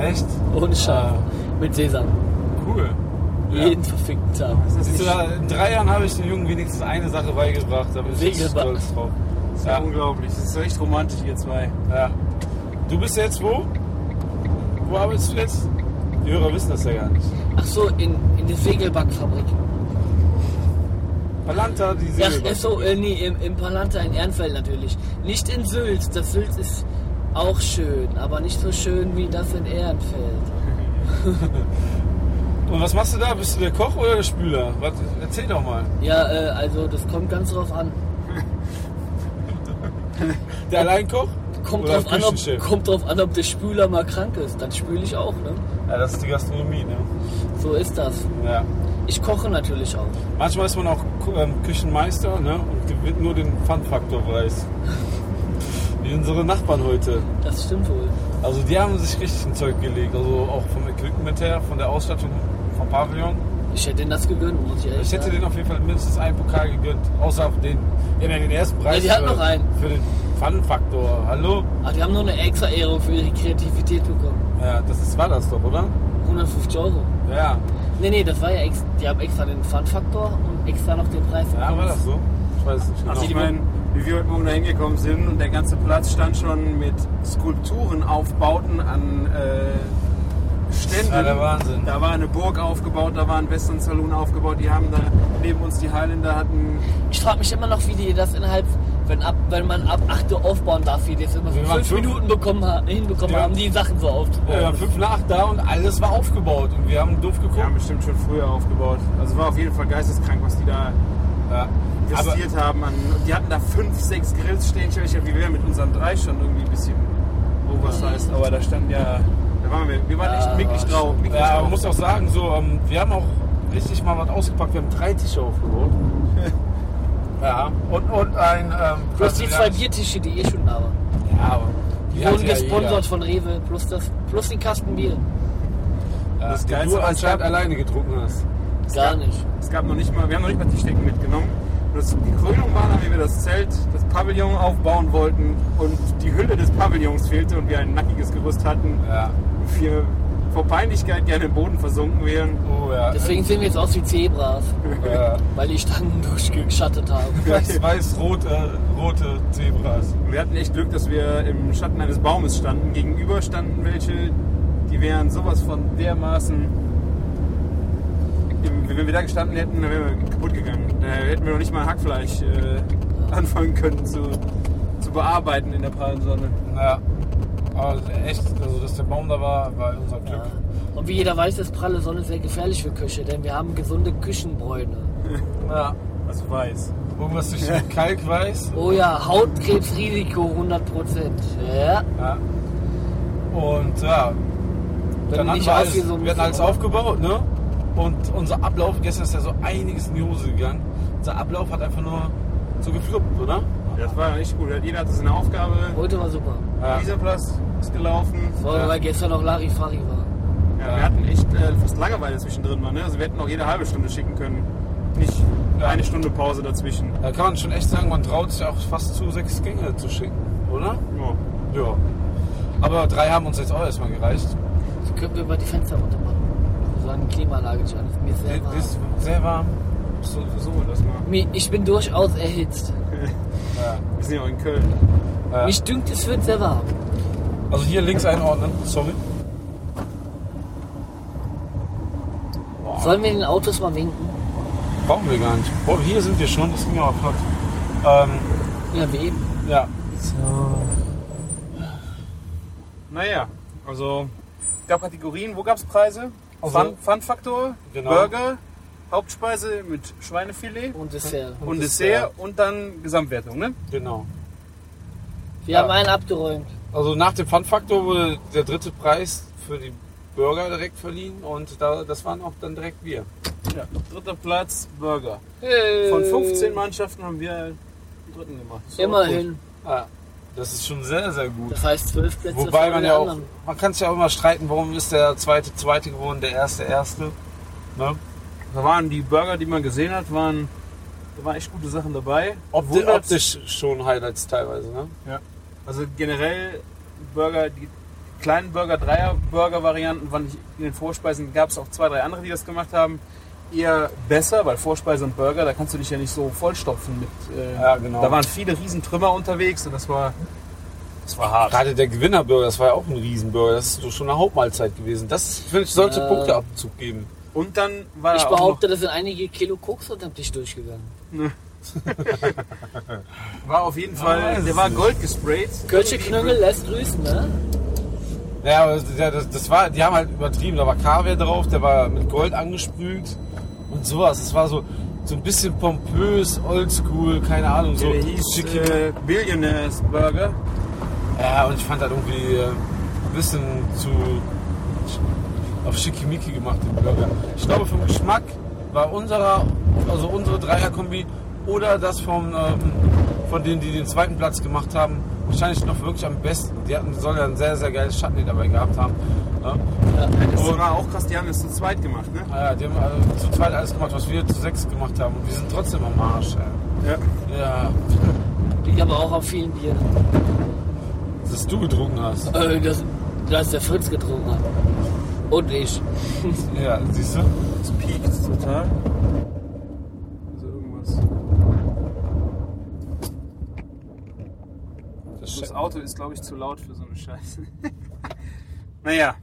Echt? Ohne Schaf. Ah, Mit Sesam. cool. Ja. Jeden verfickten Tag. Du, da, in drei Jahren habe ich den Jungen wenigstens eine Sache beigebracht. Da bin ich Segelbahn. stolz drauf. Das ist ja unglaublich. Das ist echt romantisch, ihr zwei. Ja. Du bist jetzt wo? Wo arbeitest du jetzt? Die Hörer wissen das ja gar nicht. Ach so, in, in der Segelbackfabrik. Palanta, die Segelbahn. ist so, äh, nee, im, im Palanta in Ehrenfeld natürlich. Nicht in Sylt. Das Sylt ist auch schön, aber nicht so schön wie das in Ehrenfeld. Und was machst du da? Bist du der Koch oder der Spüler? Was, erzähl doch mal. Ja, äh, also das kommt ganz drauf an. Der Alleinkoch? Kommt Oder drauf, an ob, kommt drauf an, ob der Spüler mal krank ist. Dann spüle ich auch, ne? Ja, das ist die Gastronomie, ne? So ist das. Ja. Ich koche natürlich auch. Manchmal ist man auch ähm, Küchenmeister ne? und gewinnt nur den Fun-Faktor-Preis. Wie unsere Nachbarn heute. Das stimmt wohl. Also die haben sich richtig ein Zeug gelegt. Also auch vom Equipment her, von der Ausstattung vom Pavillon. Ich hätte denen das gegönnt, muss ich ehrlich Ich hätte sagen. denen auf jeden Fall mindestens einen Pokal gegönnt. Außer auf den, ja, den ersten Preis Ja, die für, noch einen. für den Fun-Faktor. Hallo? Ach, die haben nur eine extra Ehrung für ihre Kreativität bekommen. Ja, das ist, war das doch, oder? 150 Euro. Ja, Nee, nee, das war ja extra. Die haben extra den Fun-Faktor und extra noch den Preis. ja war das so? Ich weiß es nicht genau. Also ich meine, wie wir heute Morgen da hingekommen sind und der ganze Platz stand schon mit Skulpturen, Aufbauten an äh, Ständen. Ja, der Wahnsinn. Da war eine Burg aufgebaut, da war ein Western Saloon aufgebaut. Die haben da neben uns die Highlander hatten. Ich frage mich immer noch, wie die das innerhalb, wenn, ab, wenn man ab 8 Uhr aufbauen darf, wie die das immer so Wir 5 fünf- Minuten bekommen, hinbekommen Ja. haben, die Sachen so aufzubauen. Ja, wir waren fünf nach acht da und alles war aufgebaut. Und wir haben doof geguckt. haben bestimmt schon früher aufgebaut. Also es war auf jeden Fall geisteskrank, was die da Ja. Aber investiert haben. An, und die hatten da fünf, sechs Grills stehen. Ich weiß nicht, wie wir mit unseren drei schon irgendwie ein bisschen oversized. Aber da standen ja. Da waren wir, wir waren echt Ja, war drauf. ja, man muss auch sagen, so, ähm, wir haben auch richtig mal was ausgepackt. Wir haben drei Tische aufgebaut. ja. Und, und ein. Ähm, Plus die zwei Biertische, die eh schon da waren. Ja, aber. Die hat wurden ja gesponsert jeder. von Rewe, plus, das, plus den Kasten Bier. Ja, Das Geilste du es anscheinend alleine getrunken hast. Gar gab- nicht. Es gab noch nicht mal, wir haben noch nicht mal Tischdecken mitgenommen. Das, die Krönung war dann, wie wir das Zelt, das Pavillon aufbauen wollten und die Hülle des Pavillons fehlte und wir ein nackiges Gerüst hatten. Ja. Wir vor Peinlichkeit gerne im Boden versunken wären. Oh ja. Deswegen sehen wir jetzt aus wie Zebras, Ja. weil die Stangen durchgeschattet haben. Weiß, weiß, rote, rote Zebras. Wir hatten echt Glück, dass wir im Schatten eines Baumes standen. Gegenüber standen welche, die wären sowas von dermaßen. Wenn wir da gestanden hätten, dann wären wir kaputt gegangen. Da hätten wir noch nicht mal Hackfleisch äh, anfangen können zu, zu bearbeiten in der prallen Sonne. Ja. Aber echt, also dass der Baum da war, war unser Glück. Und wie jeder weiß, ist pralle Sonne sehr gefährlich für Küche, denn wir haben gesunde Küchenbräune. Ja. Also weiß. Irgendwas durch Kalk weiß. Oh ja, Hautkrebsrisiko 100%. Ja, Ja. Und ja, wenn dann hatten nicht wir alles, so wir hatten alles aufgebaut, ne? Und unser Ablauf, gestern ist ja so einiges in die Hose gegangen. Unser Ablauf hat einfach nur so gefluppt, oder? Das war echt gut. Jeder hatte seine Aufgabe. Heute war super. Ja. Dieser Platz ist gelaufen. Vor allem, Ja. weil gestern noch Larifari war. Ja, wir hatten echt äh, fast Langeweile zwischendrin. Mal, ne? Also wir hätten auch jede halbe Stunde schicken können. Nicht eine Stunde Pause dazwischen. Da kann man schon echt sagen, man traut sich auch fast zu, sechs Gänge zu schicken, oder? Ja. Ja. Aber drei haben uns jetzt auch erstmal gereicht. So können wir über die Fenster runter machen. So eine Klimaanlage an. Mir ist sehr warm. Das ist sehr warm. So, so das mal. Ich bin durchaus erhitzt. Ja. Wir sind ja auch in Köln. Ja. Mich dünkt, es wird sehr warm. Also hier links einordnen, sorry. Sollen wir den Autos mal winken? Brauchen wir gar nicht. Boah, hier sind wir schon, das ging ja auch flott. Ähm, Ja, wie eben. ja. Naja, also gab Kategorien. Wo gab es Preise? Also- Fun, Fun-Faktor, Genau. Burger, Hauptspeise mit Schweinefilet Und Dessert. und Dessert und dann Gesamtwertung, ne? Genau. Wir Ja. haben einen abgeräumt. Also nach dem Fun-Faktor wurde der dritte Preis für die Burger direkt verliehen und da, das waren auch dann direkt wir. Ja, dritter Platz, Burger. Von 15 Mannschaften haben wir den dritten gemacht. So Immerhin. Ja, das ist schon sehr, sehr gut. Das heißt zwölf Plätze Wobei man ja auch, anderen. man kann sich ja auch immer streiten, warum ist der zweite zweite geworden, der erste erste. Ne? Da waren die Burger, die man gesehen hat, waren, da waren echt gute Sachen dabei. Wundert- optisch schon Highlights teilweise. Ne? Also generell Burger, die kleinen Burger, Dreier Burger Varianten waren in den Vorspeisen gab es auch zwei, drei andere, die das gemacht haben. Eher besser, weil Vorspeise und Burger, da kannst du dich ja nicht so vollstopfen mit. Äh, Ja, genau. Da waren viele Riesentrümmer unterwegs und das war, das war hart. Gerade der Gewinnerburger, das war ja auch ein Riesenburger. Das ist schon eine Hauptmahlzeit gewesen. Das finde ich sollte Ja. Punkteabzug geben. Und dann war Ich behaupte, da sind einige Kilo Koks unterm Tisch durchgegangen. war auf jeden Fall, es der war gold gesprayt. Kölsche Knöngel lässt grüßen, ne? Ja, das, das war, die haben halt übertrieben. Da war Kaviar drauf, der war mit Gold angesprüht und sowas. Es war so, so ein bisschen pompös, oldschool, keine Ahnung. So Der hieß schicki- äh, Billionaires Burger. Ja, und ich fand das irgendwie äh, ein bisschen zu auf Schickimicki gemacht, den Burger. Ich glaube, vom Geschmack war unserer, also unsere Dreierkombi oder das vom, ähm, von denen, die den zweiten Platz gemacht haben, wahrscheinlich noch wirklich am besten. Die hatten, soll ja ein sehr, sehr geiles Chutney dabei gehabt haben. Ja, Das war auch krass, die haben das zu zweit gemacht, ne? ja die haben also zu zweit alles gemacht, was wir zu sechs gemacht haben. Und wir sind trotzdem am Arsch. Ey. Ja. Ja, Ich aber auch auf vielen Bier. dass du getrunken hast. Äh, das, das der Fritz getrunken hat. Und ich. Ja, siehst du? Das piekt total. Also irgendwas. Das Das Auto ist, glaube ich, zu laut für so eine Scheiße. naja,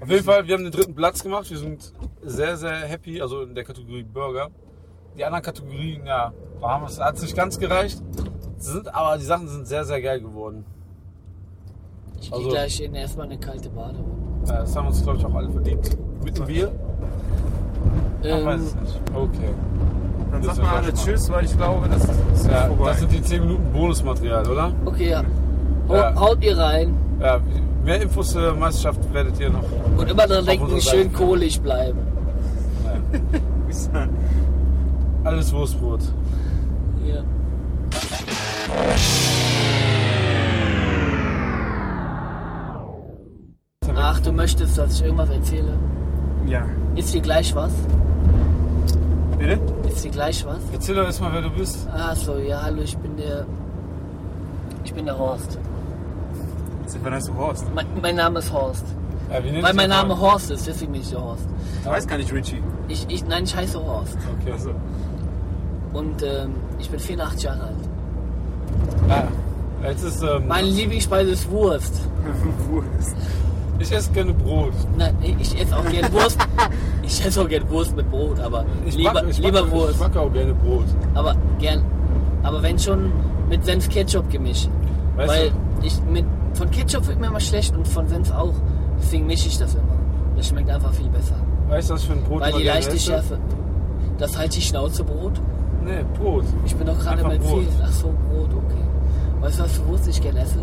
Auf jeden Fall, wir haben den dritten Platz gemacht. Wir sind sehr, sehr happy, also in der Kategorie Burger. Die anderen Kategorien, ja, hat es nicht ganz gereicht. Sind, aber die Sachen sind sehr, sehr geil geworden. Ich Also- gehe gleich in erstmal eine kalte Bade. Ja, das haben uns, glaube ich, auch alle verdient. Mit dem Bier? Ich weiß Ähm, es nicht. Okay. Dann Das sag ist mal ja alle. Tschüss, weil ich glaube, das ist Ja, vorbei. das sind die 10 Minuten Bonusmaterial, oder? okay, ja. Ja. Haut ihr rein. Ja, mehr Infos zur Meisterschaft werdet ihr noch. Und immer dran denken, schön kohlig bleiben. Alles Wurstbrot. Ja. Ach, du möchtest, dass ich irgendwas erzähle? ja. Ist dir gleich was? Bitte? Ist dir gleich was? Erzähl doch erstmal, wer du bist. Ach so, ja, hallo, ich bin der. Ich bin der Horst. Seit wann heißt du Horst? Mein, mein Name ist Horst. Ja, Weil mein Name? Horst ist, deswegen bin ich der Horst. Ich weiß gar nicht, Richie. Ich, ich, nein, ich heiße Horst. Okay. Also, Und ähm, ich bin 84 Jahre alt. Ja, jetzt ist, ähm, Meine Lieblingsspeise ist Wurst. Wurst. Ich esse gerne Brot. Nein, ich esse auch gerne Wurst. Ich esse auch gerne Wurst mit Brot, aber Ich lieber, mag, ich lieber mag, Wurst. Ich mag auch gerne Brot. Aber gern. Aber wenn schon mit Senf Ketchup gemischt. Weißt Weil du, ich mit von Ketchup wird mir immer schlecht und von Senf auch. Deswegen mische ich das immer. Das schmeckt einfach viel besser. weißt du, was für ein Brot Weil die leichte esse? Schärfe. Das halt die Schnauzebrot. Nee, Brot. Ich bin doch gerade beim Brot. Ziel. Ach so, Brot, okay. Weißt du, was für Wurst ich gerne esse?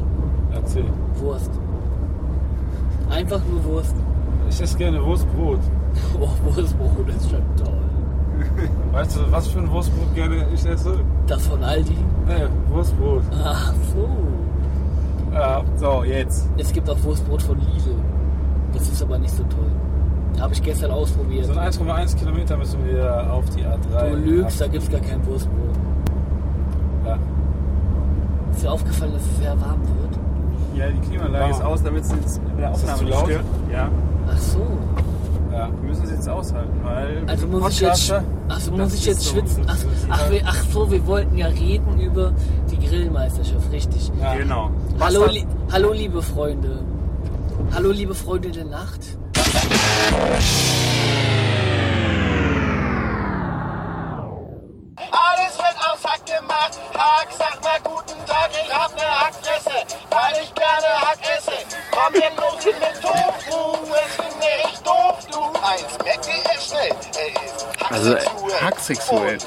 Erzähl. Wurst. Einfach nur Wurst. Ich esse gerne Wurstbrot. Oh, Wurstbrot ist schon toll. Weißt du, was für ein Wurstbrot gerne ich esse? Das von Aldi? Nee, Wurstbrot. Ach so. Ja, So, jetzt. Es gibt auch Wurstbrot von Lidl. Das ist aber nicht so toll. Habe ich gestern ausprobiert. so ein 1,1 Kilometer müssen wir auf die A3. Du lügst, da gibt es gar kein Wurstbrot. Ja. Ist dir aufgefallen, dass es sehr warm wird? Ja, die Klimaanlage Ja. ist aus, damit es jetzt mit der Aufnahme zu nicht laut? stört. Ja, Ach so. ja. wir müssen es jetzt aushalten, weil wir Also muss ich jetzt, Podcaster. ach so, muss ich jetzt schwitzen? Ach, ach, wir, ach so, wir wollten ja reden über die Grillmeisterschaft, richtig. ja. Genau. Hallo, li hallo, liebe Freunde. Hallo, liebe Freunde der Nacht. Alles wird aus Hack gemacht. Hack, sag mal guten Tag, ich hab ne Hackfresse, weil ich gerne Hack esse. Komm denn los hin mit Tofu, es finde ich doof, du. Eins, merkt ihr schnell, er ist Also, hacksexuell.